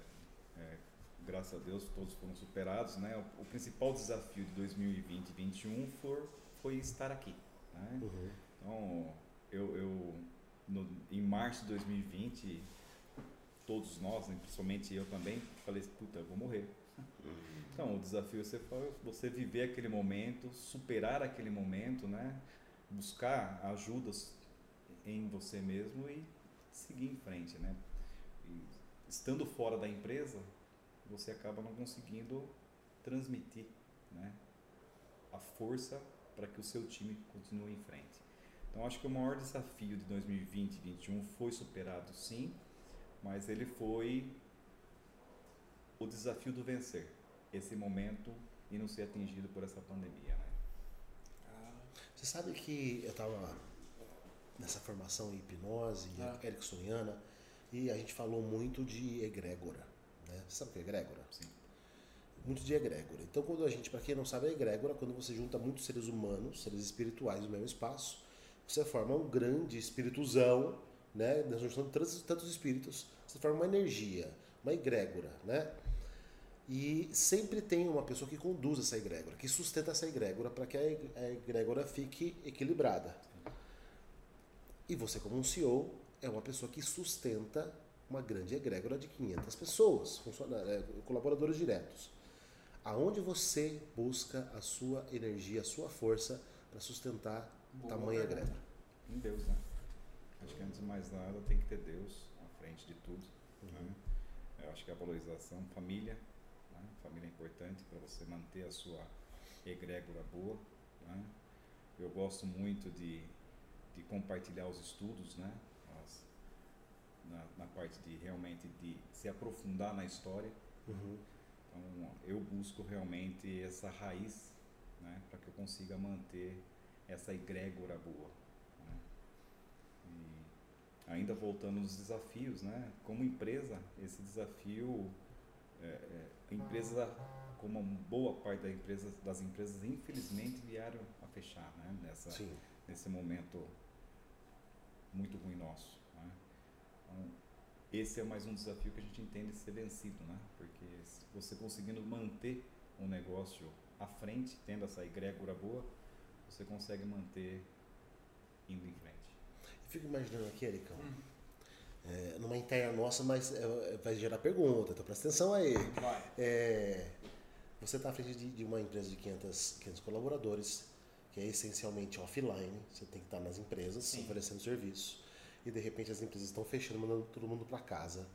é, graças a Deus todos foram superados. Né? O, o principal desafio de 2020 e 2021 for, foi estar aqui. Né? Uhum. Então, eu, eu no- em março de 2020, todos nós, né, principalmente eu também, falei, puta, eu vou morrer. Então, o desafio foi você viver aquele momento, superar aquele momento, né? Buscar ajudas em você mesmo e seguir em frente, né? E estando fora da empresa, você acaba não conseguindo transmitir, né? A força para que o seu time continue em frente. Então, acho que o maior desafio de 2020 e 2021 foi superado, sim, mas ele foi o desafio do vencer esse momento e não ser atingido por essa pandemia, né? Cara, Você sabe que eu estava nessa formação em hipnose, Ah. ericksoniana, e a gente falou muito de egrégora. Né? Você sabe o que é egrégora? Sim. Muito de egrégora. Então, quando a gente, para quem não sabe, a egrégora, quando você junta muitos seres humanos, seres espirituais no mesmo espaço, você forma um grande espirituzão, né? Na junção de tantos, espíritos, você forma uma energia, uma egrégora, né? E sempre tem uma pessoa que conduz essa egrégora, que sustenta essa egrégora para que a eg- a egrégora fique equilibrada. E você, como um CEO, é uma pessoa que sustenta uma grande egrégora de 500 pessoas, é, colaboradores diretos. Aonde você busca a sua energia, a sua força para sustentar Boa tamanha pergunta. egrégora? Em Deus, né? Acho que antes de mais nada tem que ter Deus à frente de tudo. Né? Eu acho que a valorização, família, né? família é importante para você manter a sua egrégora boa. Né? Eu gosto muito de, de compartilhar os estudos, né? As- na, na parte de realmente de se aprofundar na história. Uhum. Então, eu busco realmente essa raiz, né, para que eu consiga manter essa egrégora boa. né. E ainda voltando nos desafios, né, como empresa, esse desafio, é, é, a empresa, como uma boa parte da empresa, das empresas, infelizmente vieram a fechar, né, nessa, Sim. nesse momento muito ruim nosso. Né? Então, esse é mais um desafio que a gente entende ser vencido, né? Porque você conseguindo manter um negócio à frente, tendo essa egrégora boa, você consegue manter indo em frente. Fico imaginando aqui, Ericão, Hum. é, numa interna nossa, mas é, vai gerar pergunta, então presta atenção aí. Vai. É, você está à frente de, de uma empresa de 500, 500 colaboradores, que é essencialmente offline, você tem que estar nas empresas Sim. oferecendo serviço, e de repente as empresas estão fechando, mandando todo mundo para casa.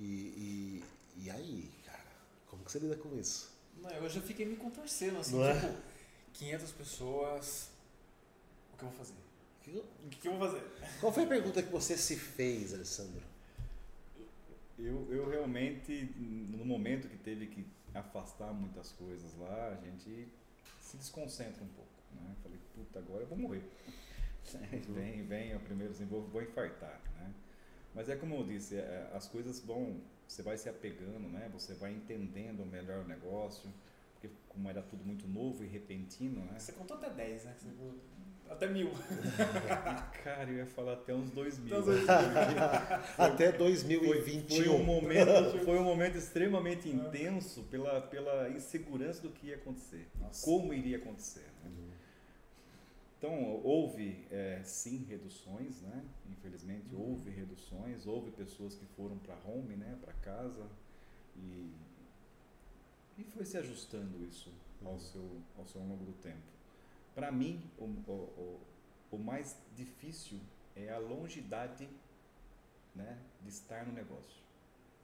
E, e, e aí, cara, como que você lida com isso? Não, eu já fiquei me contorcendo, assim, Não é? tipo, 500 pessoas, o que eu vou fazer? Que- O que eu vou fazer? Qual foi a pergunta que você se fez, Alessandro? Eu, eu realmente, no momento que teve que afastar muitas coisas lá, a gente se desconcentra um pouco. Né? Falei, puta, agora eu vou morrer. [LAUGHS] vem, vem, o primeiro assim, vou, vou infartar. Né? Mas é como eu disse, é, as coisas vão, você vai se apegando, né? você vai entendendo melhor o negócio, porque como era tudo muito novo e repentino, né? Você contou até 10, né? Até mil. [LAUGHS] Cara, eu ia falar até uns dois mil. Até dois mil. [LAUGHS] Até Foi, 2021. foi um momento, [LAUGHS] foi um momento extremamente intenso pela, pela insegurança do que ia acontecer, Nossa. como iria acontecer. né? Então houve é, sim reduções, né? Infelizmente Uhum. houve reduções, houve pessoas que foram para home, né? Para casa e foi se ajustando isso ao Uhum. seu ao seu longo do tempo. Para mim o, o, o, o mais difícil é a longidade né, de estar no negócio.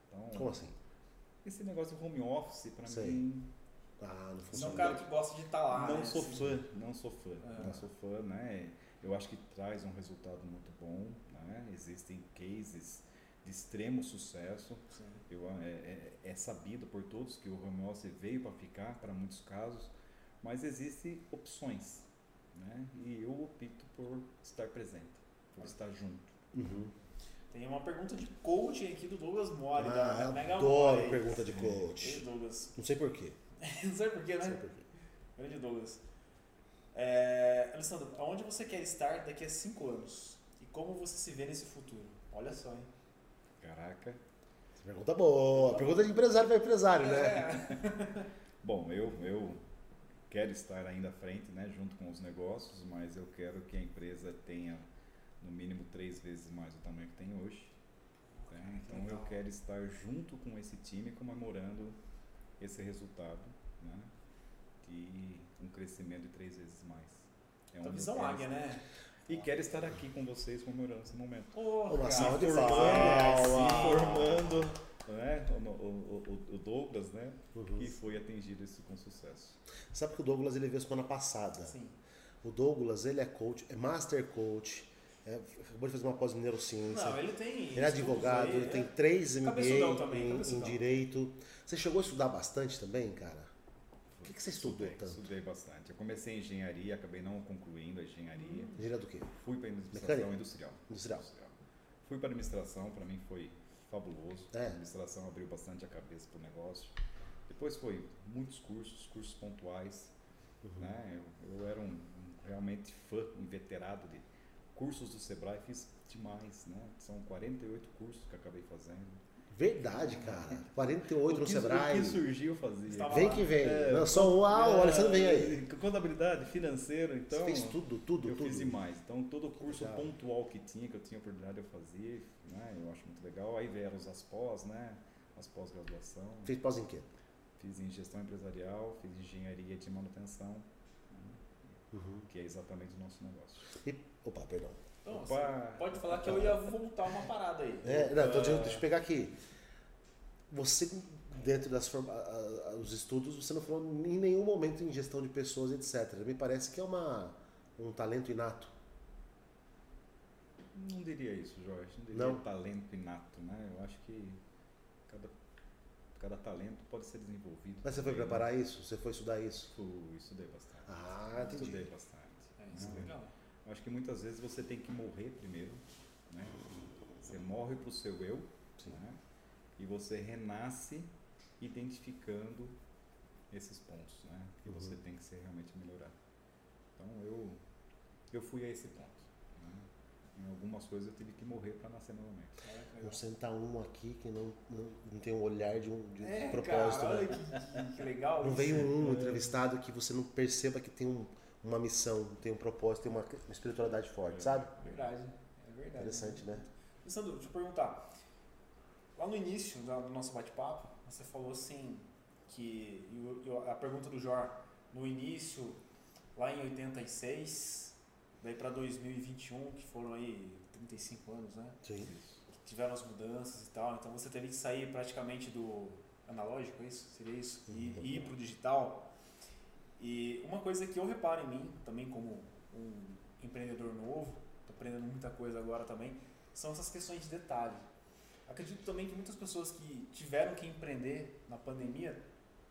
Então, Como assim? esse negócio de home office, para mim, Ah, não Você é funciona. um cara que gosta de estar lá. não né? sou Assim, fã, não sou fã, Ah. não sou fã, né? Eu acho que traz um resultado muito bom, né? Existem cases de extremo sucesso. sim. Eu, é, é- é sabido por todos que o home office veio para ficar, para muitos casos, mas existem opções, né? E eu opto por estar presente, por estar junto. Uhum. Tem uma pergunta de coaching aqui do Douglas Mori, Ah, da Mega adoro Mori. pergunta de Ei, coach. Douglas. Não sei porquê. [LAUGHS] Não sei porquê, Não sei né? porquê. Grande Douglas. É, Alessandro, aonde você quer estar daqui a cinco anos? E como você se vê nesse futuro? Olha só, hein? Caraca. Essa Pergunta boa. Pergunta de empresário para empresário, né? É. [LAUGHS] Bom, eu, eu quero estar ainda à frente, né, junto com os negócios, mas eu quero que a empresa tenha no mínimo três vezes mais o tamanho que tem hoje. né? Então eu Legal. quero estar junto com esse time comemorando esse resultado, né, de um crescimento de três vezes mais. É eu visão águia, estar. né? E quero estar aqui com vocês comemorando esse momento. Porra, Uma salva de palmas. se formando, né, o, o- o- o Douglas, né, Uhum. que foi atingido isso com sucesso. Sabe que o Douglas ele veio semana passada. Sim. O Douglas, ele é coach, é master coach, é, acabou de fazer uma pós em neurociência. Não, ele tem. Ele é advogado, aí, ele tem é. três MBA também, em, em direito. Você chegou a estudar bastante também, cara? Que, você estudou tanto? Estudei bastante. Eu comecei em engenharia, acabei não concluindo a engenharia. Engenharia do quê? Fui para administração Mecânica? industrial. Industrial. Fui para administração, para mim foi fabuloso. É. A administração abriu bastante a cabeça para o negócio. Depois foi muitos cursos, cursos pontuais. Uhum. Né? Eu, eu era um, um realmente fã, inveterado de cursos do Sebrae, fiz demais. Né? São 48 cursos que acabei fazendo. Verdade, cara. 48 o no que, Sebrae. O que surgiu eu fazia. Estava Vem lá. que vem. É, Não, só um. Ah, o É, Alessandro vem aí. Contabilidade, financeiro, então. Você fez tudo, tudo, eu tudo. fiz demais. Então, todo curso Legal. pontual que tinha, que eu tinha oportunidade, eu fazia. Né? Eu acho muito legal. Aí vieram as pós, né? As pós-graduação. Fez pós em quê? Fiz em gestão empresarial, fiz engenharia de manutenção, né? Uhum. que é exatamente o nosso negócio. E, opa, perdão. Então, Opa! você pode falar que eu ia voltar uma parada aí. É, não, Ah, deixa eu pegar aqui. Você, dentro das forma- os estudos, você não falou em nenhum momento em gestão de pessoas, etc. Me parece que é uma, um talento inato. Não diria isso, Jorge. Não diria Não? talento inato, né? Eu acho que cada, cada talento pode ser desenvolvido. Mas você foi né? preparar isso? Você foi estudar isso? Fui, estudei bastante. Ah, entendi. Estudei bastante. É, isso é né? legal. Eu acho que muitas vezes você tem que morrer primeiro, né? Você morre para o seu eu, né? E você renasce identificando esses pontos, né? Que você Uhum. tem que ser realmente melhorar. Então eu eu fui a esse ponto. né? Em algumas coisas eu tive que morrer para nascer novamente. É, Não senta um aqui que não, não, não tem um olhar de um de É, propósito. cara, né? que, que legal Não isso. veio um É. entrevistado que você não perceba que tem um- uma missão, tem um propósito, tem uma, uma espiritualidade forte, sabe? Verdade, é verdade. Interessante, né? E, Sandro, deixa eu perguntar. Lá no início do nosso bate-papo, você falou assim que a pergunta do Jor no início, lá em 86, daí para 2021, que foram aí 35 anos, né? Sim. Que tiveram as mudanças e tal. Então você teve que sair praticamente do analógico, é isso? Seria isso? E, e ir para o digital. E uma coisa que eu reparo em mim, também como um empreendedor novo, estou aprendendo muita coisa agora também, são essas questões de detalhe. Acredito também que muitas pessoas que tiveram que empreender na pandemia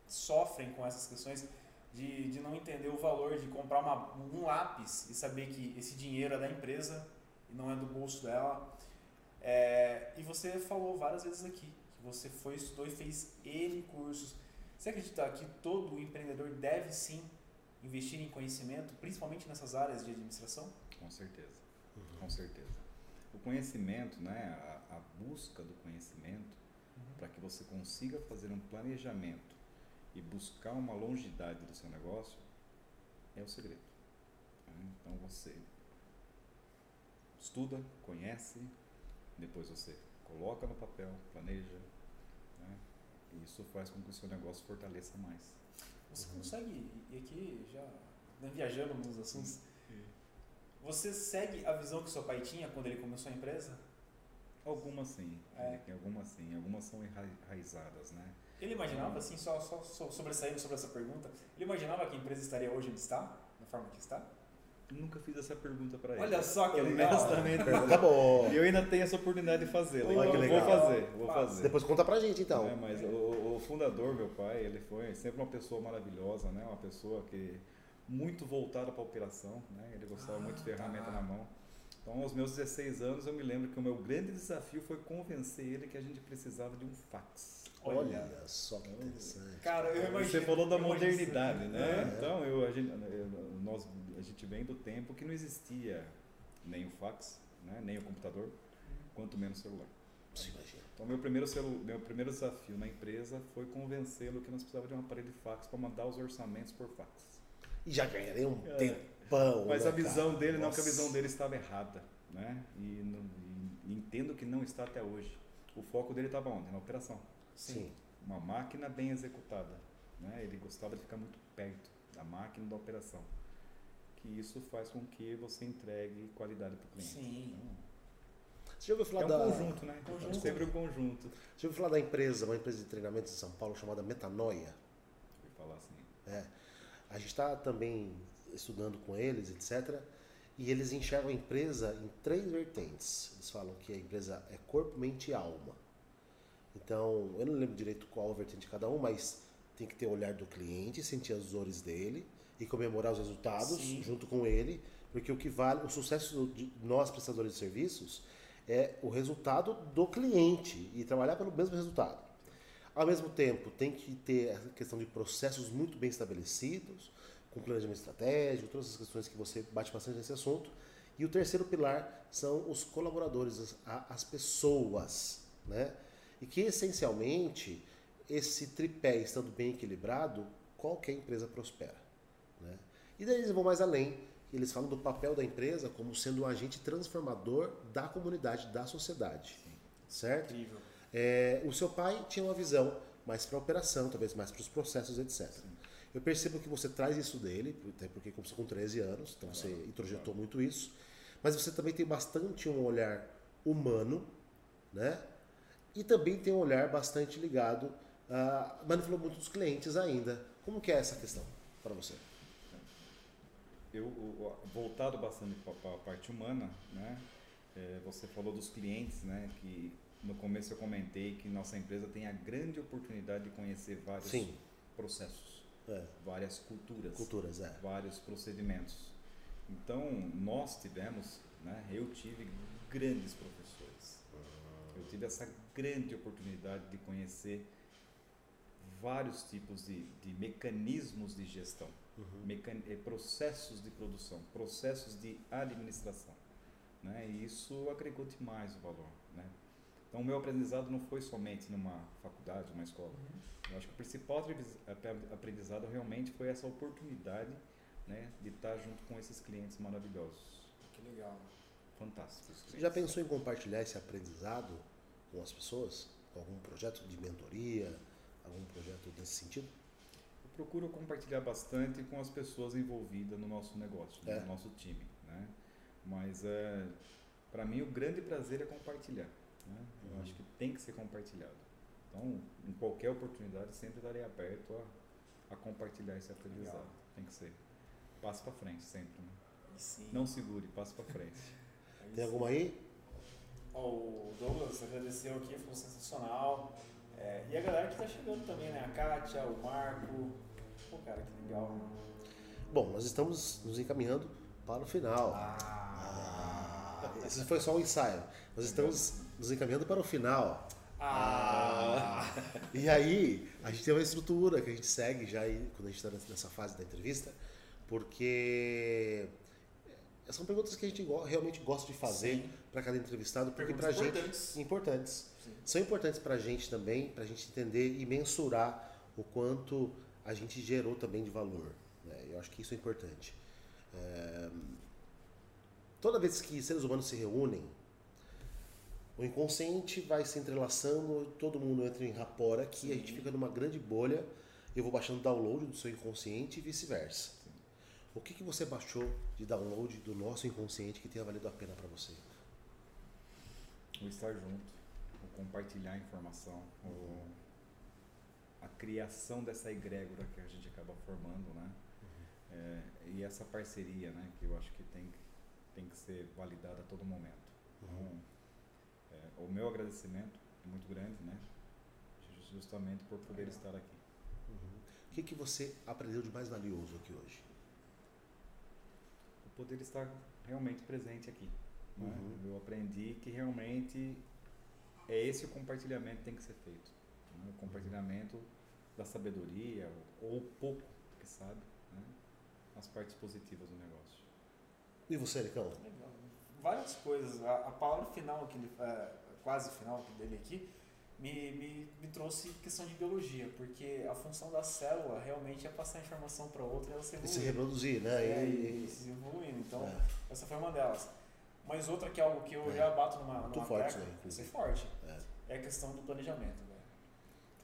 sofrem com essas questões de, de não entender o valor de comprar uma, um lápis e saber que esse dinheiro é da empresa e não é do bolso dela. É, e você falou várias vezes aqui que você foi, estudou e fez N cursos. Você acredita que todo empreendedor deve sim investir em conhecimento, principalmente nessas áreas de administração? Com certeza, com certeza. O conhecimento, né, a, a busca do conhecimento, para que você consiga fazer um planejamento e buscar uma longevidade do seu negócio, é o segredo. né? Então você estuda, conhece, depois você coloca no papel, planeja, isso faz com que o seu negócio fortaleça mais. Você consegue, e aqui já né, viajando nos assuntos, você segue a visão que seu pai tinha quando ele começou a empresa? Algumas sim, É. algumas sim, algumas são enra- enraizadas, né? Ele imaginava, assim, só, só, só sobressaindo sobre essa pergunta, ele imaginava que a empresa estaria hoje onde está? Da forma que está? Nunca fiz essa pergunta para ele. Olha só que legal! Honestamente, boa. E eu ainda tenho essa oportunidade de fazê-la. Olha que Eu legal. Vou fazer, vou fazer. Depois conta pra gente então. É, mas o, o fundador, meu pai, ele foi sempre uma pessoa maravilhosa, né? Uma pessoa que muito voltada para a operação, né? Ele gostava Ah, muito de ferramenta tá. na mão. Então, aos meus 16 anos, eu me lembro que o meu grande desafio foi convencer ele que a a gente precisava de um fax. Olha só que interessante. Cara, eu imagino. Você falou da imagino modernidade, né? É. Então, eu, a, gente, eu- nós, a gente vem do tempo que não existia nem o fax, né? nem o computador, quanto menos o celular. Você imagina. Então, meu primeiro, celu, meu primeiro desafio na empresa foi convencê-lo que nós precisávamos de um aparelho de fax para mandar os orçamentos por fax. E já ganharei um É. tempão. Mas né, a visão cara? dele, não que a Nossa. visão dele estava errada, né? E, não- e entendo que não está até hoje. O foco dele estava onde? Na operação. Sim. Uma máquina bem executada, né? Ele gostava de ficar muito perto da máquina e da operação. Que isso faz com que você entregue qualidade para o cliente. Sim. Então, Você já ouviu falar é um da. conjunto, né? Conjunto. Sempre um conjunto. Você já ouviu falar da empresa, uma empresa de treinamentos em São Paulo chamada Metanoia? Vou falar assim. É. A gente está também estudando com eles, etc. E eles enxergam a empresa em três vertentes. Eles falam que a empresa é corpo, mente e alma. Então, eu não lembro direito qual a vertente de cada um, mas tem que ter o olhar do cliente, sentir as dores dele e comemorar os resultados Sim. junto com ele, porque o que vale, o sucesso de nós prestadores de serviços é o resultado do cliente e trabalhar pelo mesmo resultado. Ao mesmo tempo, tem que ter a questão de processos muito bem estabelecidos, com planejamento estratégico, todas as questões que você bate bastante nesse assunto. E o terceiro pilar são os colaboradores, as, as pessoas, né? E que essencialmente esse tripé estando bem equilibrado, qualquer empresa prospera, né? E daí eles vão mais além, eles falam do papel da empresa como sendo um agente transformador da comunidade, da sociedade, certo? Incrível. É, o seu pai tinha uma visão mais para a operação, talvez mais para os processos, etc. Eu percebo que você traz isso dele, até porque começou com 13 anos, então você introjetou muito isso. Mas você também tem bastante um olhar humano, né? E também tem um olhar bastante ligado a. Mas não falou muito dos clientes ainda. Como que é essa questão para você? eu voltado bastante para a parte humana, né? É, você falou dos clientes, né? Que no começo eu comentei que nossa empresa tem a grande oportunidade de conhecer vários Sim. processos, É, várias culturas, culturas, é. vários procedimentos. Então nós tivemos, né? Eu tive grandes professores. Eu tive essa grande oportunidade de conhecer vários tipos de, de mecanismos de gestão Uhum. mecan- eh, processos de produção, processos de administração. né? E isso agregou demais o valor, né? Então, o meu aprendizado não foi somente numa faculdade, numa escola. Uhum. Eu acho que o principal aprendizado realmente foi essa oportunidade né, de estar junto com esses clientes maravilhosos. Que legal. Fantásticos. Você já pensou em compartilhar esse aprendizado com as pessoas? Com algum projeto de mentoria? Algum projeto nesse sentido? Eu procuro compartilhar bastante com as pessoas envolvidas no nosso negócio, É. no nosso time. Né? Mas, é, para mim, o grande prazer é compartilhar. Né? Eu Uhum. acho que tem que ser compartilhado. Então, em qualquer oportunidade, sempre estarei aberto a, a compartilhar esse aprendizado. Legal. Tem que ser. Passo para frente, sempre. Né? Sim. Não segure, passo para frente. [LAUGHS] Aí Tem alguma aí? O Douglas agradeceu aqui, foi sensacional. É, e a galera que tá chegando também, né? A Kátia, o Marco. Pô, cara, que legal. Bom, nós estamos nos encaminhando para o final. Ah! Ah, esse foi só um ensaio. Nós estamos nos encaminhando para o final. Ah! E aí, a gente tem uma estrutura que a gente segue já aí, quando a gente está nessa fase da entrevista, porque são perguntas que a gente realmente gosta de fazer Sim. para cada entrevistado, porque para gente importantes. Sim. São importantes para a gente também, para a gente entender e mensurar o quanto a gente gerou também de valor. né? Eu acho que isso é importante. É, Toda vez que seres humanos se reúnem, o inconsciente vai se entrelaçando, todo mundo entra em rapport aqui, a gente fica numa grande bolha. Eu vou baixando download do seu inconsciente e vice-versa. O que, que você baixou de download do nosso inconsciente que tenha valido a pena para você? O estar junto, o compartilhar a informação, o, a criação dessa egrégora que a gente acaba formando, né? É, e essa parceria, né? Que eu acho que tem, que- tem que ser validada a todo momento. Então, é, o meu agradecimento é muito grande, né? Ju- Justamente por poder estar aqui. O que, que você aprendeu de mais valioso aqui hoje? Poder estar realmente presente aqui. né? Uhum. Eu aprendi que realmente é esse o compartilhamento que tem que ser feito. né? O compartilhamento da sabedoria, ou pouco que sabe, né? as partes positivas do negócio. E você, Ericão? Legal. Várias coisas. A, a palavra final, que ele, é, quase final dele aqui, me, me, me trouxe questão de biologia, porque a função da célula realmente é passar a informação para outra e ela se E evoluir. se reproduzir, né? É, E- e se evoluindo. Então, É. essa foi uma delas. Mas outra que é algo que eu É. já bato numa, Muito numa forte, tecla, né, é forte, É. é a questão do planejamento. velho.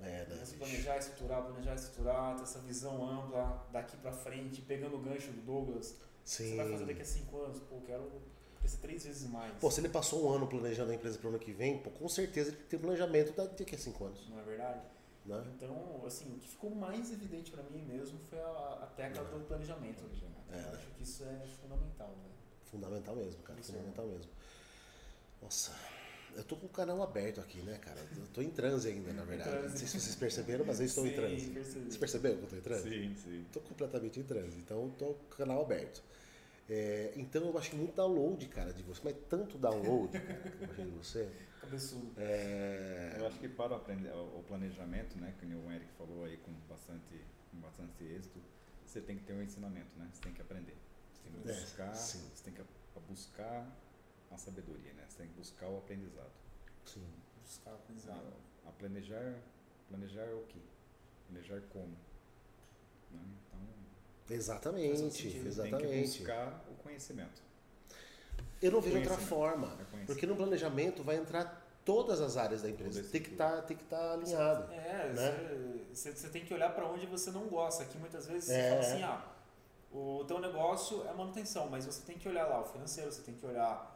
É, né? Se planejar, estruturar, planejar, estruturar, ter essa visão ampla daqui pra frente, pegando o gancho do Douglas. Sim. Você vai fazer daqui a cinco anos? Pô, quero crescer três vezes mais. Pô, se ele passou um ano planejando a empresa para o ano que vem, pô, com certeza ele tem planejamento daqui a cinco anos. Não é verdade? Né? Então, assim, o que ficou mais evidente pra mim mesmo foi a, a tecla do planejamento. É. acho que isso é fundamental, velho. Fundamental mesmo, cara. Isso é. fundamental mesmo. Nossa, eu tô com o canal aberto aqui, né, cara? Eu tô em transe ainda, na [LAUGHS] verdade. Não sei se vocês perceberam, mas eu estou em Sim, transe. percebi. Você percebeu que eu tô em transe? Sim, sim. Tô completamente em transe, então tô com o canal aberto. É, então eu baixei muito download, cara, de você, mas tanto download, [LAUGHS] cara, que eu de você. Cabeçudo. É, Eu acho que para o o o planejamento, né, que o Eric falou aí com bastante, com bastante êxito, você tem que ter um ensinamento, né? Você tem que aprender. Você tem que É, buscar, sim. você tem que a- buscar a sabedoria, né? Você tem que buscar o aprendizado. sim. Buscar aprendizado. A planejar, planejar o quê? Planejar como? Né? Então, Exatamente, Faz sentido. tem que exatamente. buscar o conhecimento. Eu não vejo outra forma, É porque no planejamento vai entrar todas as áreas da empresa. Tem que estar, tem que estar alinhado. É, Né? você você tem que olhar pra onde você não gosta. Aqui muitas vezes É. você fala assim, ah, o teu negócio é manutenção, mas você tem que olhar lá o financeiro, você tem que olhar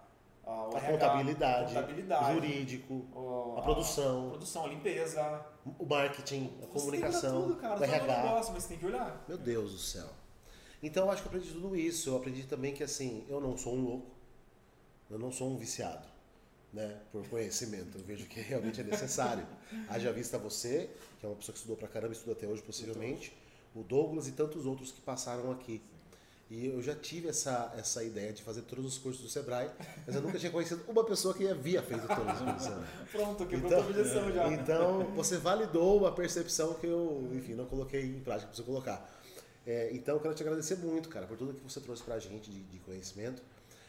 A RH, contabilidade, a contabilidade, jurídico, o- a produção. a produção, a limpeza. o marketing, a Você comunicação, tudo, cara. o um RH. negócio, mas você tem que olhar. Meu Deus do céu. Então eu acho que eu aprendi tudo isso. Eu aprendi também que assim, eu não sou um louco, eu não sou um viciado, né? Por conhecimento. Eu vejo que [LAUGHS] realmente é necessário. Haja vista você, que é uma pessoa que estudou pra caramba, estuda até hoje possivelmente, o Douglas e tantos outros que passaram aqui. E eu já tive essa, essa ideia de fazer todos os cursos do Sebrae, mas eu nunca tinha conhecido uma pessoa que havia feito todos os cursos. [LAUGHS] Pronto, quebrou Então- tua objeção já. Então, você validou uma percepção que eu, enfim, não coloquei em prática, preciso colocar. É, então, eu quero te agradecer muito, cara, por tudo que você trouxe pra gente de, de conhecimento.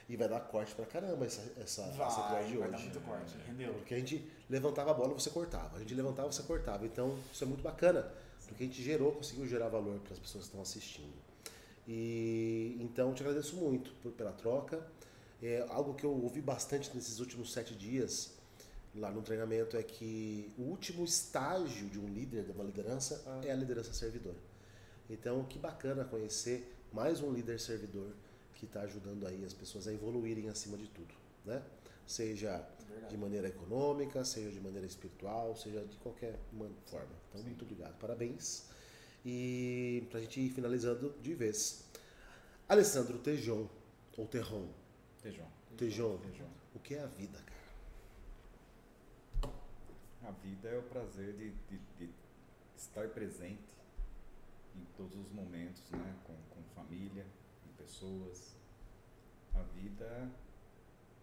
E vai dar corte pra caramba essa, essa, essa Vai, episódio de vai hoje. dar muito corte, entendeu? Porque a gente levantava a bola, você cortava. A gente levantava, você cortava. Então, isso é muito bacana, porque a gente gerou, conseguiu gerar valor para as pessoas que estão assistindo. E então, te agradeço muito por, pela troca. É, algo que eu ouvi bastante nesses últimos sete dias lá no treinamento é que o último estágio de um líder, de uma liderança, Ah. é a liderança servidor. Então, que bacana conhecer mais um líder servidor que está ajudando aí as pessoas a evoluírem acima de tudo, né? Seja Verdade. de maneira econômica, seja de maneira espiritual, seja de qualquer forma. Então, muito obrigado, parabéns. E pra gente ir finalizando de vez. Alessandro Tejon, ou Terron, Tejon. Tejon, Tejon. o que é a vida, cara? A vida é o prazer de, de, de estar presente em todos os momentos, né? Com, com família, com pessoas. A vida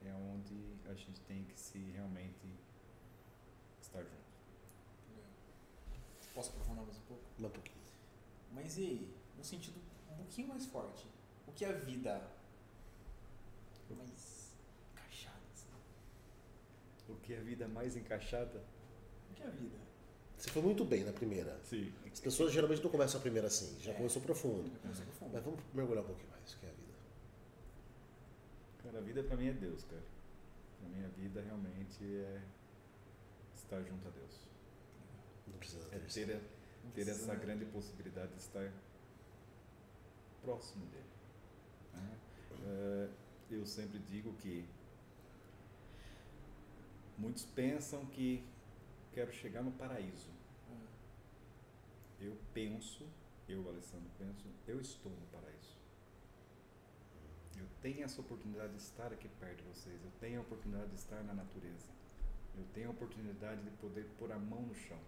é onde a gente tem que se realmente estar junto. Posso aprofundar mais um pouco? Um pouquinho. Mas e aí, no sentido um pouquinho mais forte, o que é a vida mais encaixada? assim? O que é a vida mais encaixada? O que é a vida? Você foi muito bem na primeira. Sim. As pessoas geralmente não começam a primeira assim, já É. começou profundo. Eu consigo fundo. Mas vamos mergulhar um pouquinho mais, o que é a vida. Cara, a vida pra mim é Deus, cara. Pra mim a vida realmente é estar junto a Deus. Não precisa É ter. Ter, essa grande possibilidade de estar próximo dele. né? Eh, eu sempre digo que muitos pensam que quero chegar no paraíso. Ah, Eu penso, eu, Alessandro, penso, eu estou no paraíso. Eu tenho essa oportunidade de estar aqui perto de vocês. Eu tenho a oportunidade de estar na natureza. Eu tenho a oportunidade de poder pôr a mão no chão.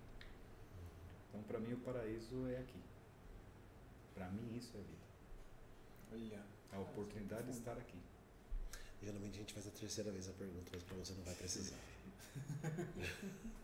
Então, para mim, o paraíso é aqui. Para mim, isso é vida. Olha. A oportunidade de estar aqui. Geralmente a gente faz a terceira vez a pergunta, mas pra você não vai precisar.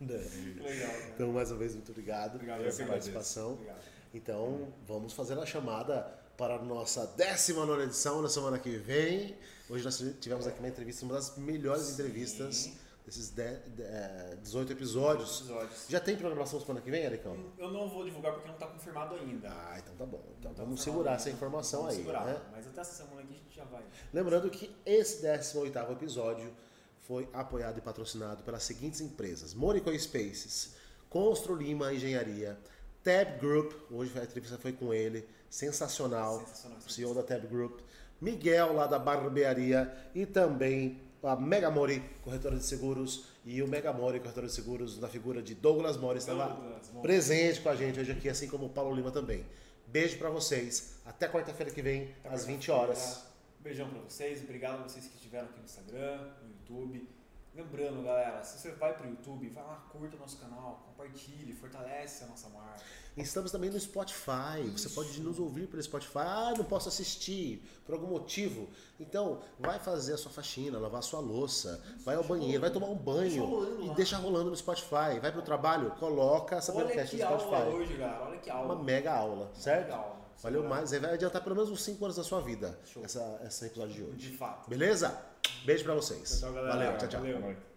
[LAUGHS] Legal, então, mais uma vez, muito obrigado, Obrigado, pela sua participação. Obrigado. Então, vamos fazer a chamada para a nossa 19 edição na semana que vem. Hoje nós tivemos aqui uma entrevista, uma das melhores entrevistas Sim. desses eh, 18 episódios. Episódios. Já tem programação semana que vem, Ericão? Eu não vou divulgar porque não está confirmado ainda. Ah, então tá bom. Então Não tá vamos confirmado segurar ainda. essa informação Vamos aí, segurar. né? Mas até essa semana aqui a gente já vai. Lembrando que esse 18º episódio foi apoiado e patrocinado pelas seguintes empresas: Morico Spaces, Constru Lima Engenharia, Tab Group, hoje a entrevista foi com ele, sensacional, Sensacional. CEO da Tab Group, Miguel lá da Barbearia e também a Mega Mori, corretora de seguros, e o Mega Mori, corretora de seguros, na figura de Douglas Mori, estava presente com a gente hoje aqui, assim como o Paulo Lima também. Beijo pra vocês, até quarta-feira que vem, Até às 20 quarta-feira. horas. Beijão pra vocês, obrigado a vocês que estiveram aqui no Instagram, no YouTube. Lembrando, galera, se você vai pro YouTube, vai lá, curta o nosso canal, compartilhe, fortalece a nossa marca. Estamos também no Spotify. Você Isso. pode nos ouvir pelo Spotify. Ah, não posso assistir por algum motivo. Então, vai fazer a sua faxina, lavar a sua louça, vai ao banheiro, vai tomar um banho e deixa rolando no Spotify. Vai pro trabalho, coloca essa Olha podcast que no aula Spotify. hoje, galera, olha que aula. Uma mega aula, certo? Mega aula. Valeu mais. Aí vai adiantar pelo menos uns 5 anos da sua vida Show. essa, esse episódio de hoje. De fato. Beleza? Beijo pra vocês. Tchau, galera. Valeu, tchau, tchau. Valeu. Valeu.